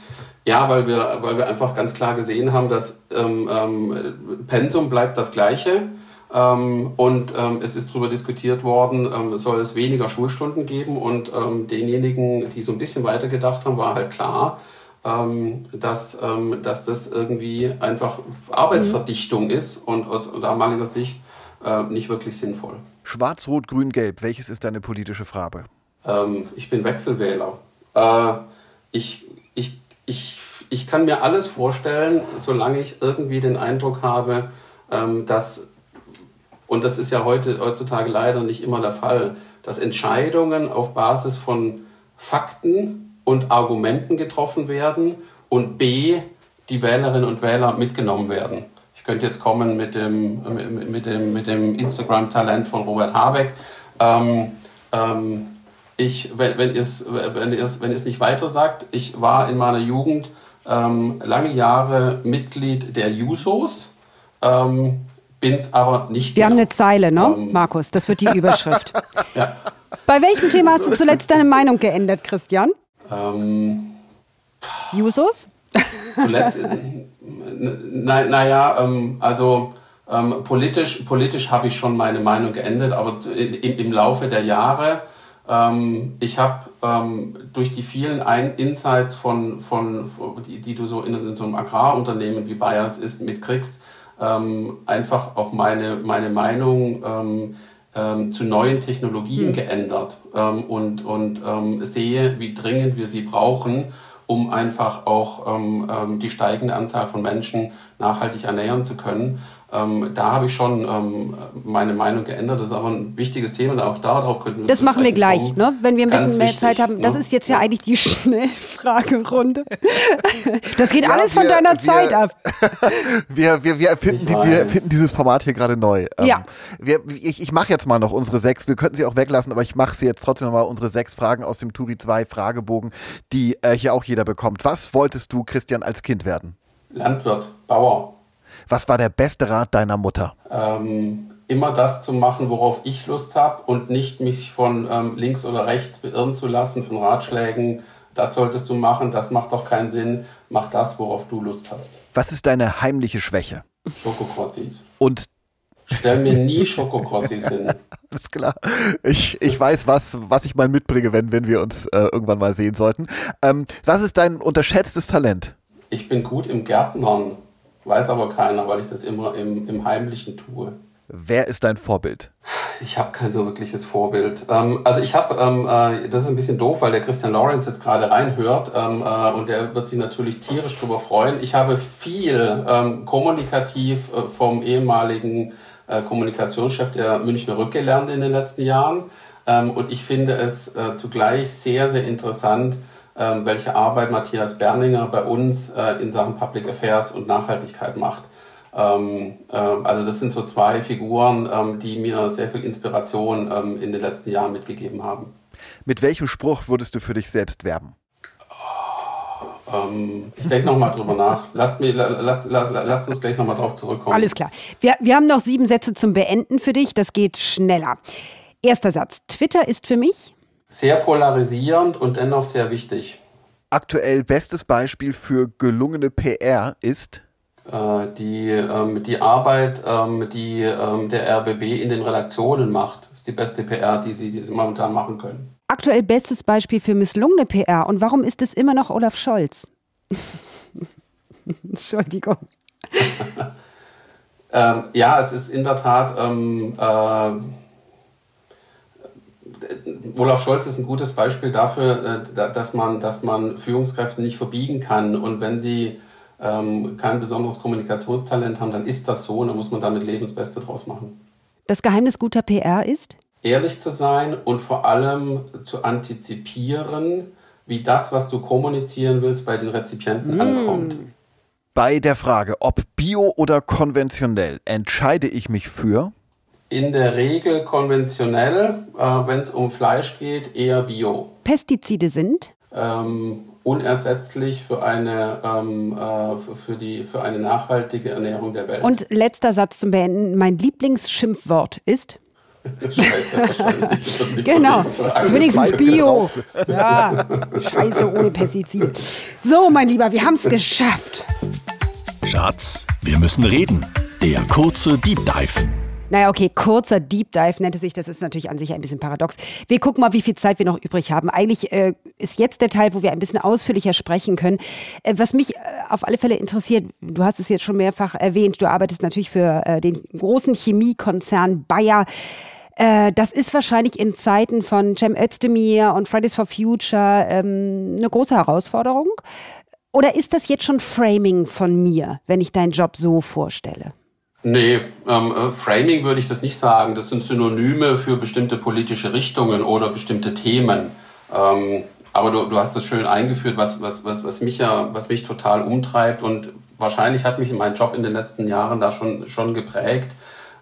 ja, weil wir, weil wir einfach ganz klar gesehen haben, dass ähm, ähm, Pensum bleibt das gleiche. Ähm, und ähm, es ist darüber diskutiert worden, ähm, soll es weniger Schulstunden geben. Und ähm, denjenigen, die so ein bisschen weiter gedacht haben, war halt klar, ähm, dass, ähm, dass das irgendwie einfach Arbeitsverdichtung ist und aus damaliger Sicht äh, nicht wirklich sinnvoll. Schwarz, Rot, Grün, Gelb. Welches ist deine politische Farbe? Ähm, ich bin Wechselwähler. Äh, ich, ich, ich, kann mir alles vorstellen, solange ich irgendwie den Eindruck habe, ähm, dass, und das ist ja heute, heutzutage leider nicht immer der Fall, dass Entscheidungen auf Basis von Fakten und Argumenten getroffen werden und B, die Wählerinnen und Wähler mitgenommen werden. Ich könnte jetzt kommen mit dem, mit dem, mit dem Instagram-Talent von Robert Habeck. Ähm, ähm, ich, wenn, wenn ihr es wenn ihr's- wenn ihr's nicht weiter sagt, ich war in meiner Jugend ähm, lange Jahre Mitglied der Jusos, ähm, bin's aber nicht Wir haben mehr. eine Zeile, ne, Ähm, Markus? Das wird die Überschrift. Ja. Bei welchem Thema hast du zuletzt deine Meinung geändert, Christian? Ähm, Jusos? zuletzt, na, naja, ähm, also ähm, politisch, politisch habe ich schon meine Meinung geändert, aber im, im Laufe der Jahre, ähm, ich habe ähm, durch die vielen Ein Insights von, von, die, die du so in, in so einem Agrarunternehmen wie Bayers ist mitkriegst, ähm, einfach auch meine, meine Meinung ähm, ähm, zu neuen Technologien geändert ähm, und, und sehe, wie dringend wir sie brauchen, um einfach auch ähm, die steigende Anzahl von Menschen nachhaltig ernähren zu können. Ähm, da habe ich schon ähm, meine Meinung geändert. Das ist aber ein wichtiges Thema. und Auch darauf könnten wir Das machen wir gleich, kommen. ne? wenn wir ein Ganz bisschen mehr wichtig, Zeit haben. Das ne? ist jetzt ja eigentlich die Schnellfragerunde. Das geht Ja, alles von wir- deiner wir- Zeit ab. Wir, wir, wir, erfinden, Ich die, wir erfinden dieses Format hier gerade neu. Ähm, Ja. Wir, ich ich mache jetzt mal noch unsere sechs. Wir könnten sie auch weglassen, aber ich mache sie jetzt trotzdem nochmal unsere sechs Fragen aus dem Turi 2 Fragebogen, die äh, hier auch jeder bekommt. Was wolltest du, Christian, als Kind werden? Landwirt, Bauer. Was war der beste Rat deiner Mutter? Ähm, immer das zu machen, worauf ich Lust habe und nicht mich von ähm, links oder rechts beirren zu lassen von Ratschlägen. Das solltest du machen, das macht doch keinen Sinn. Mach das, worauf du Lust hast. Was ist deine heimliche Schwäche? Schokokrossis. Und Stell mir nie Schokokrossis hin. Alles klar. Ich, ich weiß, was, was ich mal mitbringe, wenn, wenn wir uns äh, irgendwann mal sehen sollten. Ähm, was ist dein unterschätztes Talent? Ich bin gut im Gärtnern, weiß aber keiner, weil ich das immer im, im Heimlichen tue. Wer ist dein Vorbild? Ich habe kein so wirkliches Vorbild. Ähm, also ich habe, ähm, äh, das ist ein bisschen doof, weil der Christian Lawrence jetzt gerade reinhört ähm, äh, und der wird sich natürlich tierisch darüber freuen. Ich habe viel ähm, kommunikativ äh, vom ehemaligen äh, Kommunikationschef der Münchner Rück gelernt in den letzten Jahren. Ähm, und ich finde es äh, zugleich sehr, sehr interessant, welche Arbeit Matthias Berninger bei uns äh, in Sachen Public Affairs und Nachhaltigkeit macht. Ähm, äh, also das sind so zwei Figuren, ähm, die mir sehr viel Inspiration ähm, in den letzten Jahren mitgegeben haben. Mit welchem Spruch würdest du für dich selbst werben? Ähm, ich denke nochmal drüber nach. Lasst, mir, lasst, lasst, lasst uns gleich nochmal drauf zurückkommen. Alles klar. Wir, wir haben noch sieben Sätze zum Beenden für dich. Das geht schneller. Erster Satz. Twitter ist für mich sehr polarisierend und dennoch sehr wichtig. Aktuell bestes Beispiel für gelungene PR ist äh, die, ähm, die Arbeit, ähm, die ähm, der RBB in den Redaktionen macht. Das ist die beste PR, die sie, sie momentan machen können aktuell bestes Beispiel für misslungene PR. Und warum ist es immer noch Olaf Scholz? Entschuldigung. ähm, ja, es ist in der Tat. Ähm, äh, Olaf Scholz ist ein gutes Beispiel dafür, äh, dass man, dass man Führungskräfte nicht verbiegen kann. Und wenn sie ähm, kein besonderes Kommunikationstalent haben, dann ist das so und dann muss man damit Lebensbeste draus machen. Das Geheimnis guter PR ist? ehrlich zu sein und vor allem zu antizipieren, wie das, was du kommunizieren willst, bei den Rezipienten mm. ankommt. Bei der Frage, ob bio oder konventionell, entscheide ich mich für? In der Regel konventionell, äh, wenn es um Fleisch geht, eher bio. Pestizide sind? Ähm, unersetzlich für eine, ähm, äh, für, die, für eine nachhaltige Ernährung der Welt. Und letzter Satz zum Beenden. Mein Lieblingsschimpfwort ist? Scheiße, wahrscheinlich. genau, das ist wenigstens Bio. Ja, Scheiße ohne Pestizide. So, mein Lieber, wir haben es geschafft. Schatz, wir müssen reden. Der kurze Deep Dive. Naja, okay, kurzer Deep Dive nennt es sich. Das ist natürlich an sich ein bisschen paradox. Wir gucken mal, wie viel Zeit wir noch übrig haben. Eigentlich äh, ist jetzt der Teil, wo wir ein bisschen ausführlicher sprechen können. Äh, was mich äh, auf alle Fälle interessiert, du hast es jetzt schon mehrfach erwähnt, du arbeitest natürlich für äh, den großen Chemiekonzern Bayer. Äh, das ist wahrscheinlich in Zeiten von Cem Özdemir und Fridays for Future ähm, eine große Herausforderung. Oder ist das jetzt schon Framing von mir, wenn ich deinen Job so vorstelle? Nee, ähm, äh, Framing würde ich das nicht sagen. Das sind Synonyme für bestimmte politische Richtungen oder bestimmte Themen. Ähm, aber du, du hast das schön eingeführt, was, was, was, was mich ja, was mich total umtreibt und wahrscheinlich hat mich mein Job in den letzten Jahren da schon, schon geprägt,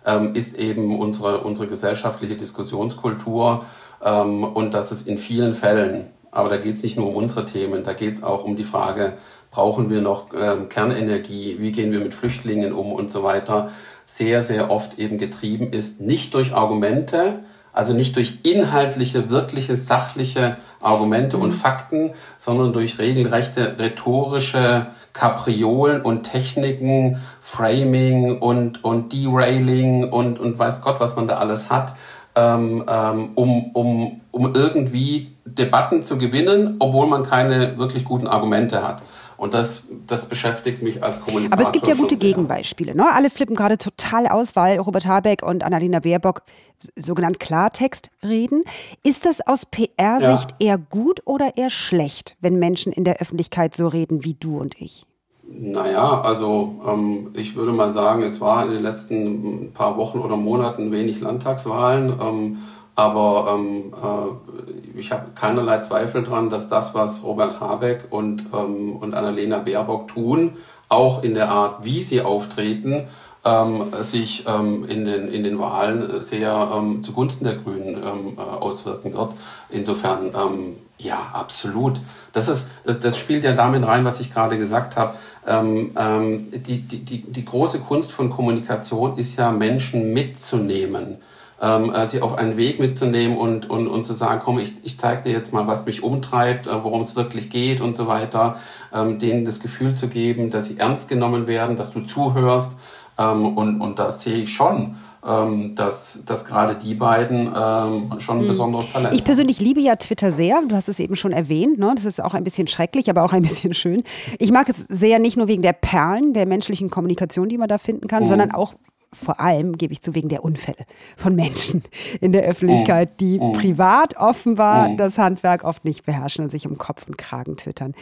ähm, ist eben unsere, unsere gesellschaftliche Diskussionskultur ähm, und dass es in vielen Fällen, aber da geht es nicht nur um unsere Themen, da geht es auch um die Frage, brauchen wir noch ähm, Kernenergie, wie gehen wir mit Flüchtlingen um und so weiter, sehr, sehr oft eben getrieben ist, nicht durch Argumente, also nicht durch inhaltliche, wirkliche, sachliche Argumente mhm. und Fakten, sondern durch regelrechte rhetorische Kapriolen und Techniken, Framing und, und Derailing und, und weiß Gott, was man da alles hat, ähm, ähm, um, um, um irgendwie Debatten zu gewinnen, obwohl man keine wirklich guten Argumente hat. Und das, das beschäftigt mich als Kommunikator. Aber es gibt ja gute Gegenbeispiele. Ne? Alle flippen gerade total aus, weil Robert Habeck und Annalena Baerbock sogenannt Klartext reden. Ist das aus PR-Sicht ja. eher gut oder eher schlecht, wenn Menschen in der Öffentlichkeit so reden wie du und ich? Naja, also ähm, ich würde mal sagen, es war in den letzten paar Wochen oder Monaten wenig Landtagswahlen. Ähm, aber ähm, äh, ich habe keinerlei Zweifel daran, dass das, was Robert Habeck und, ähm, und Annalena Baerbock tun, auch in der Art, wie sie auftreten, ähm, sich ähm, in, den, in den Wahlen sehr ähm, zugunsten der Grünen ähm, äh, auswirken wird. Insofern, ähm, ja, absolut. Das, ist, das, das spielt ja damit rein, was ich gerade gesagt habe. Ähm, ähm, die, die, die, die große Kunst von Kommunikation ist ja, Menschen mitzunehmen ähm, äh, sie auf einen Weg mitzunehmen und, und, und zu sagen, komm, ich, ich zeige dir jetzt mal, was mich umtreibt, äh, worum es wirklich geht und so weiter, ähm, denen das Gefühl zu geben, dass sie ernst genommen werden, dass du zuhörst ähm, und, und da sehe ich schon, ähm, dass, dass gerade die beiden ähm, schon ein hm. besonderes Talent Ich persönlich liebe ja Twitter sehr. Du hast es eben schon erwähnt. Ne? Das ist auch ein bisschen schrecklich, aber auch ein bisschen schön. Ich mag es sehr nicht nur wegen der Perlen der menschlichen Kommunikation, die man da finden kann, mhm. sondern auch vor allem, gebe ich zu, wegen der Unfälle von Menschen in der Öffentlichkeit, die mm. privat offenbar mm. das Handwerk oft nicht beherrschen und sich um Kopf und Kragen twittern.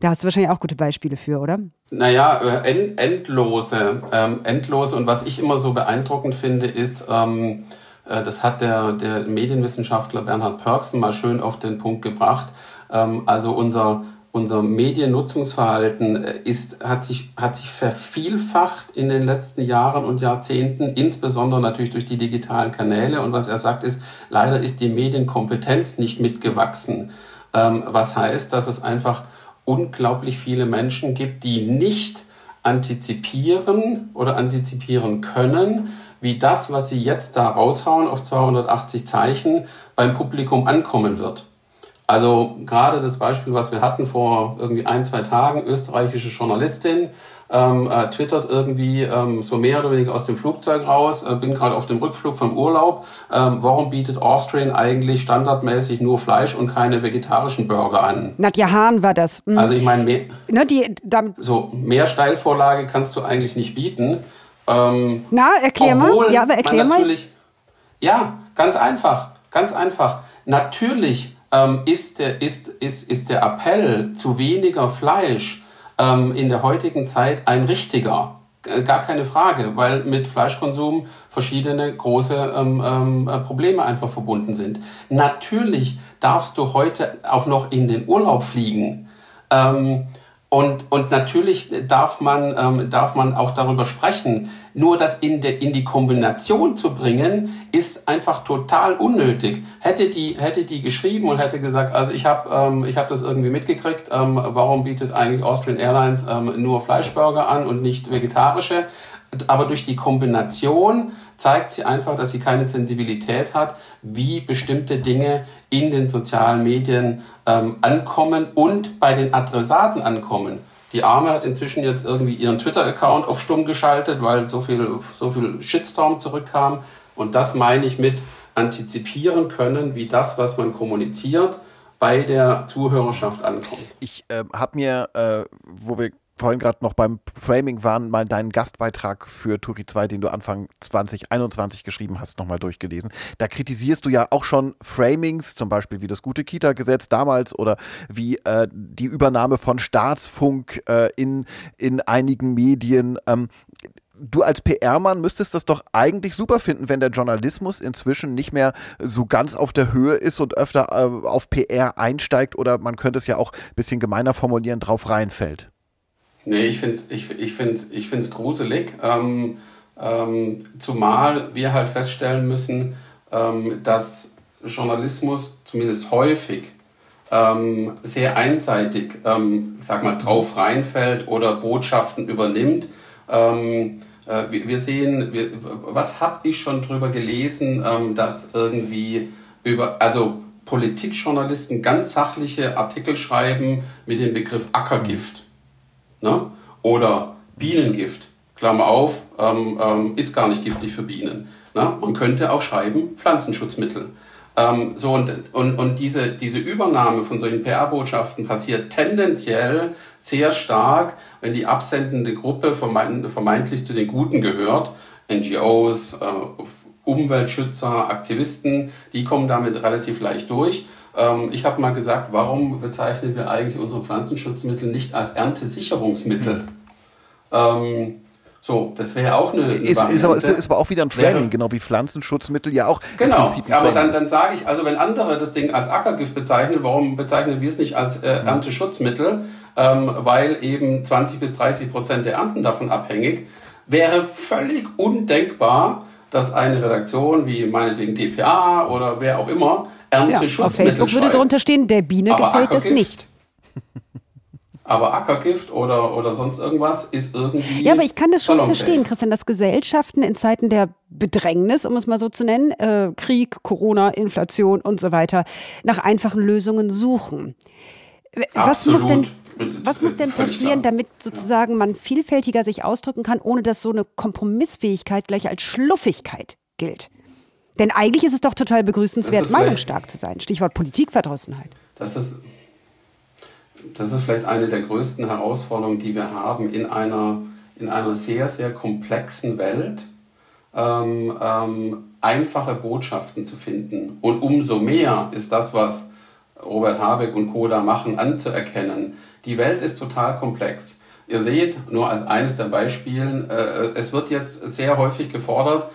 Da hast du wahrscheinlich auch gute Beispiele für, oder? Naja, äh, end, endlose, ähm, endlose. Und was ich immer so beeindruckend finde, ist, ähm, äh, das hat der, der Medienwissenschaftler Bernhard Pörksen mal schön auf den Punkt gebracht. Ähm, also unser unser Mediennutzungsverhalten äh, ist, hat, sich, hat sich vervielfacht in den letzten Jahren und Jahrzehnten, insbesondere natürlich durch die digitalen Kanäle. Und was er sagt ist, leider ist die Medienkompetenz nicht mitgewachsen. Ähm, was heißt, dass es einfach unglaublich viele Menschen gibt, die nicht antizipieren oder antizipieren können, wie das, was sie jetzt da raushauen auf 280 Zeichen, beim Publikum ankommen wird. Also gerade das Beispiel, was wir hatten vor irgendwie ein, zwei Tagen, österreichische Journalistin, ähm, äh, twittert irgendwie ähm, so mehr oder weniger aus dem Flugzeug raus, äh, bin gerade auf dem Rückflug vom Urlaub. Ähm, warum bietet Austrian eigentlich standardmäßig nur Fleisch und keine vegetarischen Burger an? Nadja Hahn war das. Mhm. Also ich meine, mehr, ne, die, so mehr Steilvorlage kannst du eigentlich nicht bieten. Ähm, Na, erklär mal. Ja, aber erklär mal. Ja, ganz einfach, ganz einfach. Natürlich ähm, ist, der, ist, ist, ist der Appell zu weniger Fleisch ähm, in der heutigen Zeit ein richtiger. Gar keine Frage, weil mit Fleischkonsum verschiedene große ähm, ähm, äh, Probleme einfach verbunden sind. Natürlich darfst du heute auch noch in den Urlaub fliegen. Ähm, und, und natürlich darf man, ähm, darf man auch darüber sprechen. Nur das in, de, in die Kombination zu bringen, ist einfach total unnötig. Hätte die, hätte die geschrieben und hätte gesagt, also ich habe ähm, ich hab das irgendwie mitgekriegt, ähm, warum bietet eigentlich Austrian Airlines ähm, nur Fleischburger an und nicht vegetarische? Aber durch die Kombination zeigt sie einfach, dass sie keine Sensibilität hat, wie bestimmte Dinge in den sozialen Medien ähm, ankommen und bei den Adressaten ankommen. Die Arme hat inzwischen jetzt irgendwie ihren Twitter-Account auf stumm geschaltet, weil so viel, so viel Shitstorm zurückkam. Und das meine ich mit antizipieren können, wie das, was man kommuniziert, bei der Zuhörerschaft ankommt. Ich äh, habe mir, äh, wo wir vorhin gerade noch beim Framing waren, mal deinen Gastbeitrag für Turi 2, den du Anfang 2021 geschrieben hast, nochmal durchgelesen. Da kritisierst du ja auch schon Framings, zum Beispiel wie das gute Kita-Gesetz damals oder wie äh, die Übernahme von Staatsfunk äh, in, in einigen Medien. Ähm, du als PR-Mann müsstest das doch eigentlich super finden, wenn der Journalismus inzwischen nicht mehr so ganz auf der Höhe ist und öfter äh, auf PR einsteigt oder man könnte es ja auch ein bisschen gemeiner formulieren, drauf reinfällt. Nee, ich finde es ich, ich find's, ich find's gruselig. Ähm, ähm, zumal wir halt feststellen müssen, ähm, dass Journalismus zumindest häufig ähm, sehr einseitig, ähm, ich sag mal, drauf reinfällt oder Botschaften übernimmt. Ähm, äh, wir, sehen, wir, was habe ich schon drüber gelesen, dass irgendwie über, also Politikjournalisten ganz sachliche Artikel schreiben mit dem Begriff Ackergift. Ne? Oder Bienengift, Klammer auf, ähm, ähm, ist gar nicht giftig für Bienen. Ne? Man könnte auch schreiben Pflanzenschutzmittel. Ähm, so und, und, und diese, diese Übernahme von solchen PR-Botschaften passiert tendenziell sehr stark, wenn die absendende Gruppe vermeintlich zu den Guten gehört. NGOs, äh, Umweltschützer, Aktivisten, die kommen damit relativ leicht durch. Ähm, ich habe mal gesagt, warum bezeichnen wir eigentlich unsere Pflanzenschutzmittel nicht als Erntesicherungsmittel? Ähm, so, das wäre auch eine. Ist, ist, aber, ist, aber auch wieder ein Framing, wäre, genau wie Pflanzenschutzmittel ja auch. Genau, aber dann, dann sage ich, also wenn andere das Ding als Ackergift bezeichnen, warum bezeichnen wir es nicht als äh, mhm. Ernteschutzmittel? Ähm, weil eben 20 bis 30 Prozent der Ernten davon abhängig wäre völlig undenkbar, dass eine Redaktion wie meinetwegen DPA oder wer auch immer ernte ja, Auf Facebook würde drunter stehen, der Biene Aber gefällt das nicht. Aber Ackergift oder, oder sonst irgendwas ist irgendwie. Ja, aber ich kann das schon verstehen, Christian, dass Gesellschaften in Zeiten der Bedrängnis, um es mal so zu nennen, äh, Krieg, Corona, Inflation und so weiter, nach einfachen Lösungen suchen. Was Absolut. muss denn was muss denn passieren, damit sozusagen man vielfältiger sich ausdrücken kann, ohne dass so eine Kompromissfähigkeit gleich als Schluffigkeit gilt? Denn eigentlich ist es doch total begrüßenswert, meinungsstark zu sein. Stichwort Politikverdrossenheit. Das ist, das ist vielleicht eine der größten Herausforderungen, die wir haben in einer, in einer sehr, sehr komplexen Welt. Ähm, ähm, einfache Botschaften zu finden. Und umso mehr ist das, was Robert Habeck und Co. da machen, anzuerkennen. Die Welt ist total komplex. Ihr seht, nur als eines der Beispiele, äh, es wird jetzt sehr häufig gefordert,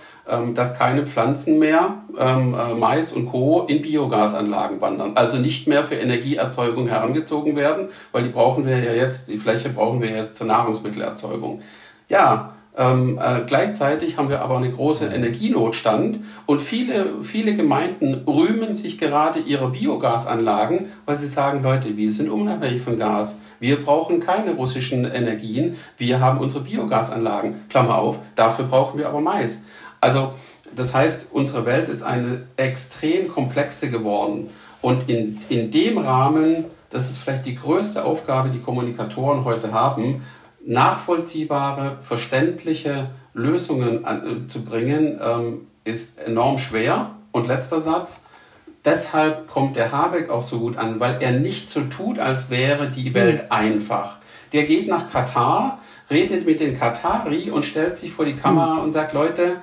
dass keine Pflanzen mehr, ähm, äh, Mais und Co. in Biogasanlagen wandern. Also nicht mehr für Energieerzeugung herangezogen werden, weil die brauchen wir ja jetzt, die Fläche brauchen wir jetzt zur Nahrungsmittelerzeugung. Ja, ähm, äh, gleichzeitig haben wir aber einen großen Energienotstand und viele, viele Gemeinden rühmen sich gerade ihrer Biogasanlagen, weil sie sagen, Leute, wir sind unabhängig von Gas. Wir brauchen keine russischen Energien. Wir haben unsere Biogasanlagen. Klammer auf, dafür brauchen wir aber Mais. Also, das heißt, unsere Welt ist eine extrem komplexe geworden. Und in, in dem Rahmen, das ist vielleicht die größte Aufgabe, die Kommunikatoren heute haben, nachvollziehbare, verständliche Lösungen an, äh, zu bringen, ähm, ist enorm schwer. Und letzter Satz, deshalb kommt der Habeck auch so gut an, weil er nicht so tut, als wäre die Welt mhm. einfach. Der geht nach Katar, redet mit den Katari und stellt sich vor die Kamera mhm. und sagt, Leute,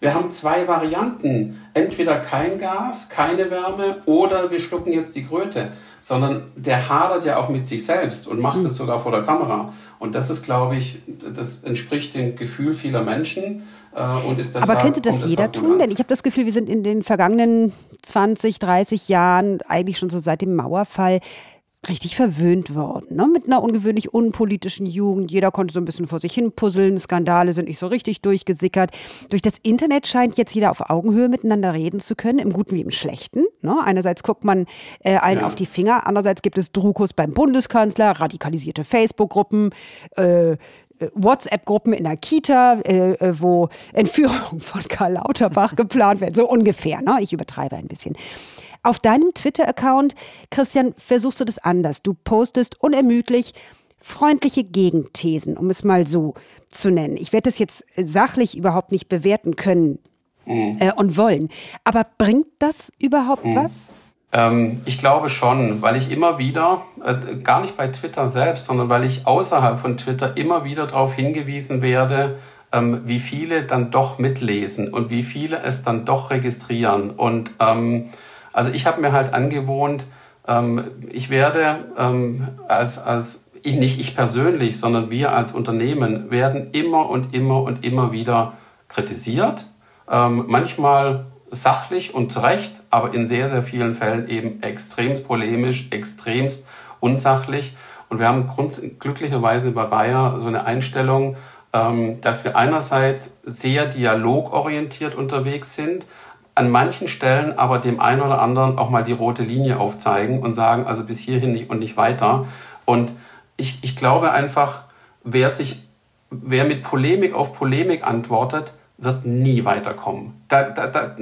wir haben zwei Varianten. Entweder kein Gas, keine Wärme oder wir schlucken jetzt die Kröte. Sondern der hadert ja auch mit sich selbst und macht es mhm. sogar vor der Kamera. Und das ist, glaube ich, das entspricht dem Gefühl vieler Menschen. Äh, und ist Aber könnte das jeder tun? Denn ich habe das Gefühl, wir sind in den vergangenen 20, 30 Jahren, eigentlich schon so seit dem Mauerfall, richtig verwöhnt worden, ne? mit einer ungewöhnlich unpolitischen Jugend. Jeder konnte so ein bisschen vor sich hin puzzeln, Skandale sind nicht so richtig durchgesickert. Durch das Internet scheint jetzt jeder auf Augenhöhe miteinander reden zu können, im Guten wie im Schlechten. Ne? Einerseits guckt man äh, allen ja. auf die Finger, andererseits gibt es Drukus beim Bundeskanzler, radikalisierte Facebook-Gruppen, äh, WhatsApp-Gruppen in der Kita, äh, äh wo Entführungen von Karl Lauterbach geplant werden. So ungefähr, ne? Ich übertreibe ein bisschen. Auf deinem Twitter-Account, Christian, versuchst du das anders. Du postest unermüdlich freundliche Gegenthesen, um es mal so zu nennen. Ich werde das jetzt sachlich überhaupt nicht bewerten können mhm. äh, und wollen. Aber bringt das überhaupt mhm. was? Ähm, ich glaube schon, weil ich immer wieder, äh, gar nicht bei Twitter selbst, sondern weil ich außerhalb von Twitter immer wieder darauf hingewiesen werde, ähm, wie viele dann doch mitlesen und wie viele es dann doch registrieren. Und ähm, also ich habe mir halt angewohnt, ähm, ich werde ähm, als, als ich nicht ich persönlich, sondern wir als Unternehmen werden immer und immer und immer wieder kritisiert. Ähm, manchmal sachlich und zu Recht, aber in sehr, sehr vielen Fällen eben extremst polemisch, extremst unsachlich. Und wir haben glücklicherweise bei Bayer so eine Einstellung, ähm, dass wir einerseits sehr dialogorientiert unterwegs sind, an manchen Stellen aber dem einen oder anderen auch mal die rote Linie aufzeigen und sagen, also bis hierhin und nicht weiter. Und ich, ich glaube einfach, wer sich, wer mit Polemik auf Polemik antwortet, wird nie weiterkommen. Da, da, da,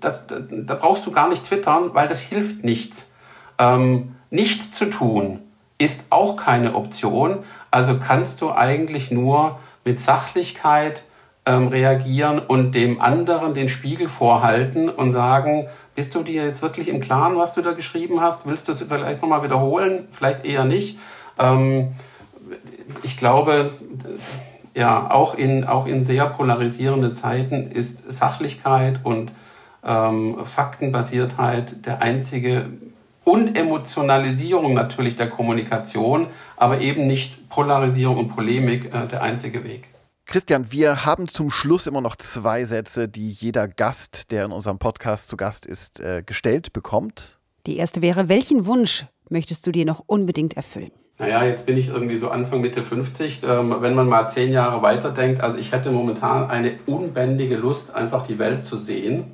das, da, da brauchst du gar nicht twittern, weil das hilft nichts. Ähm, nichts zu tun ist auch keine Option. Also kannst du eigentlich nur mit Sachlichkeit, ähm, reagieren und dem anderen den Spiegel vorhalten und sagen, bist du dir jetzt wirklich im Klaren, was du da geschrieben hast? Willst du es vielleicht nochmal wiederholen? Vielleicht eher nicht. Ähm, ich glaube, ja, auch in, auch in sehr polarisierenden Zeiten ist Sachlichkeit und ähm, Faktenbasiertheit der einzige und Emotionalisierung natürlich der Kommunikation, aber eben nicht Polarisierung und Polemik äh, der einzige Weg. Christian, wir haben zum Schluss immer noch zwei Sätze, die jeder Gast, der in unserem Podcast zu Gast ist, äh, gestellt bekommt. Die erste wäre, welchen Wunsch möchtest du dir noch unbedingt erfüllen? Naja, jetzt bin ich irgendwie so Anfang Mitte 50. Ähm, wenn man mal zehn Jahre weiterdenkt, also ich hätte momentan eine unbändige Lust, einfach die Welt zu sehen.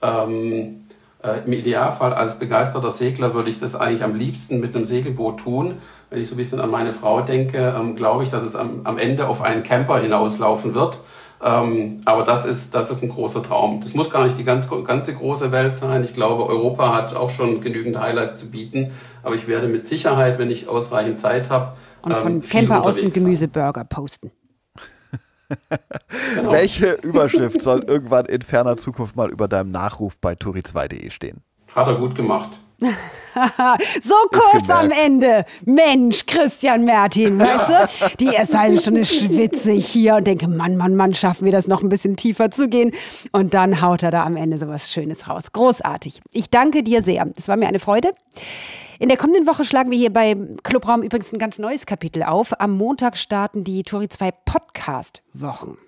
Ähm, äh, Im Idealfall als begeisterter Segler würde ich das eigentlich am liebsten mit einem Segelboot tun. Wenn ich so ein bisschen an meine Frau denke, ähm, glaube ich, dass es am, am Ende auf einen Camper hinauslaufen wird. Ähm, aber das ist, das ist ein großer Traum. Das muss gar nicht die ganz, ganze große Welt sein. Ich glaube, Europa hat auch schon genügend Highlights zu bieten. Aber ich werde mit Sicherheit, wenn ich ausreichend Zeit habe, und von ähm, Camper aus dem Gemüseburger posten. Genau. Welche Überschrift soll irgendwann in ferner Zukunft mal über deinem Nachruf bei turi2.de stehen? Hat er gut gemacht. so kurz am Ende. Mensch, Christian Mertin, weißt du? Die erste halbe Stunde schwitze ich hier und denke, Mann, Mann, Mann, schaffen wir das noch ein bisschen tiefer zu gehen. Und dann haut er da am Ende so was Schönes raus. Großartig. Ich danke dir sehr. Es war mir eine Freude. In der kommenden Woche schlagen wir hier beim Clubraum übrigens ein ganz neues Kapitel auf. Am Montag starten die Tori 2 Podcast-Wochen.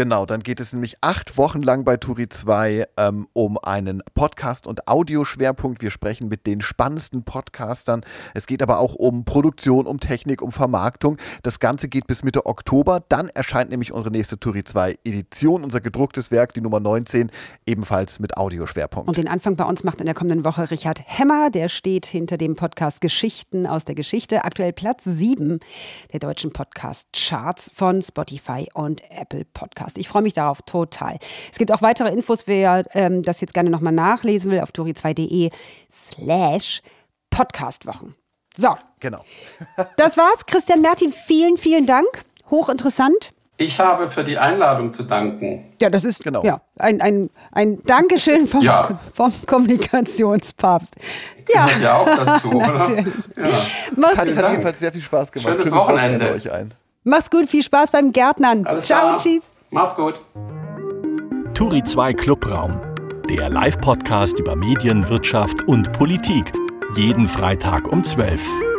Genau, dann geht es nämlich acht Wochen lang bei Turi 2 ähm, um einen Podcast- und Audioschwerpunkt. Wir sprechen mit den spannendsten Podcastern. Es geht aber auch um Produktion, um Technik, um Vermarktung. Das Ganze geht bis Mitte Oktober. Dann erscheint nämlich unsere nächste Turi 2 Edition, unser gedrucktes Werk, die Nummer 19, ebenfalls mit Audioschwerpunkt. Und den Anfang bei uns macht in der kommenden Woche Richard Hemmer. Der steht hinter dem Podcast Geschichten aus der Geschichte. Aktuell Platz 7 der deutschen Podcast-Charts von Spotify und Apple Podcasts. Podcast. Ich freue mich darauf total. Es gibt auch weitere Infos, wer ähm, das jetzt gerne nochmal nachlesen will, auf tori2.de slash Podcastwochen. So. Genau. das war's. Christian Mertin, vielen, vielen Dank. Hochinteressant. Ich habe für die Einladung zu danken. Ja, das ist genau. ja, ein, ein, ein Dankeschön vom, ja. vom Kommunikationspapst. Ja, ja auch dazu, oder? Ja. Es hat, hat jedenfalls sehr viel Spaß gemacht. Schönes, Schönes Wochenende. Wochenende euch ein. Mach's gut, viel Spaß beim Gärtnern. Alles Ciao, klar. tschüss. Macht's gut. Turi 2 Clubraum, der Live-Podcast über Medien, Wirtschaft und Politik. Jeden Freitag um 12 Uhr.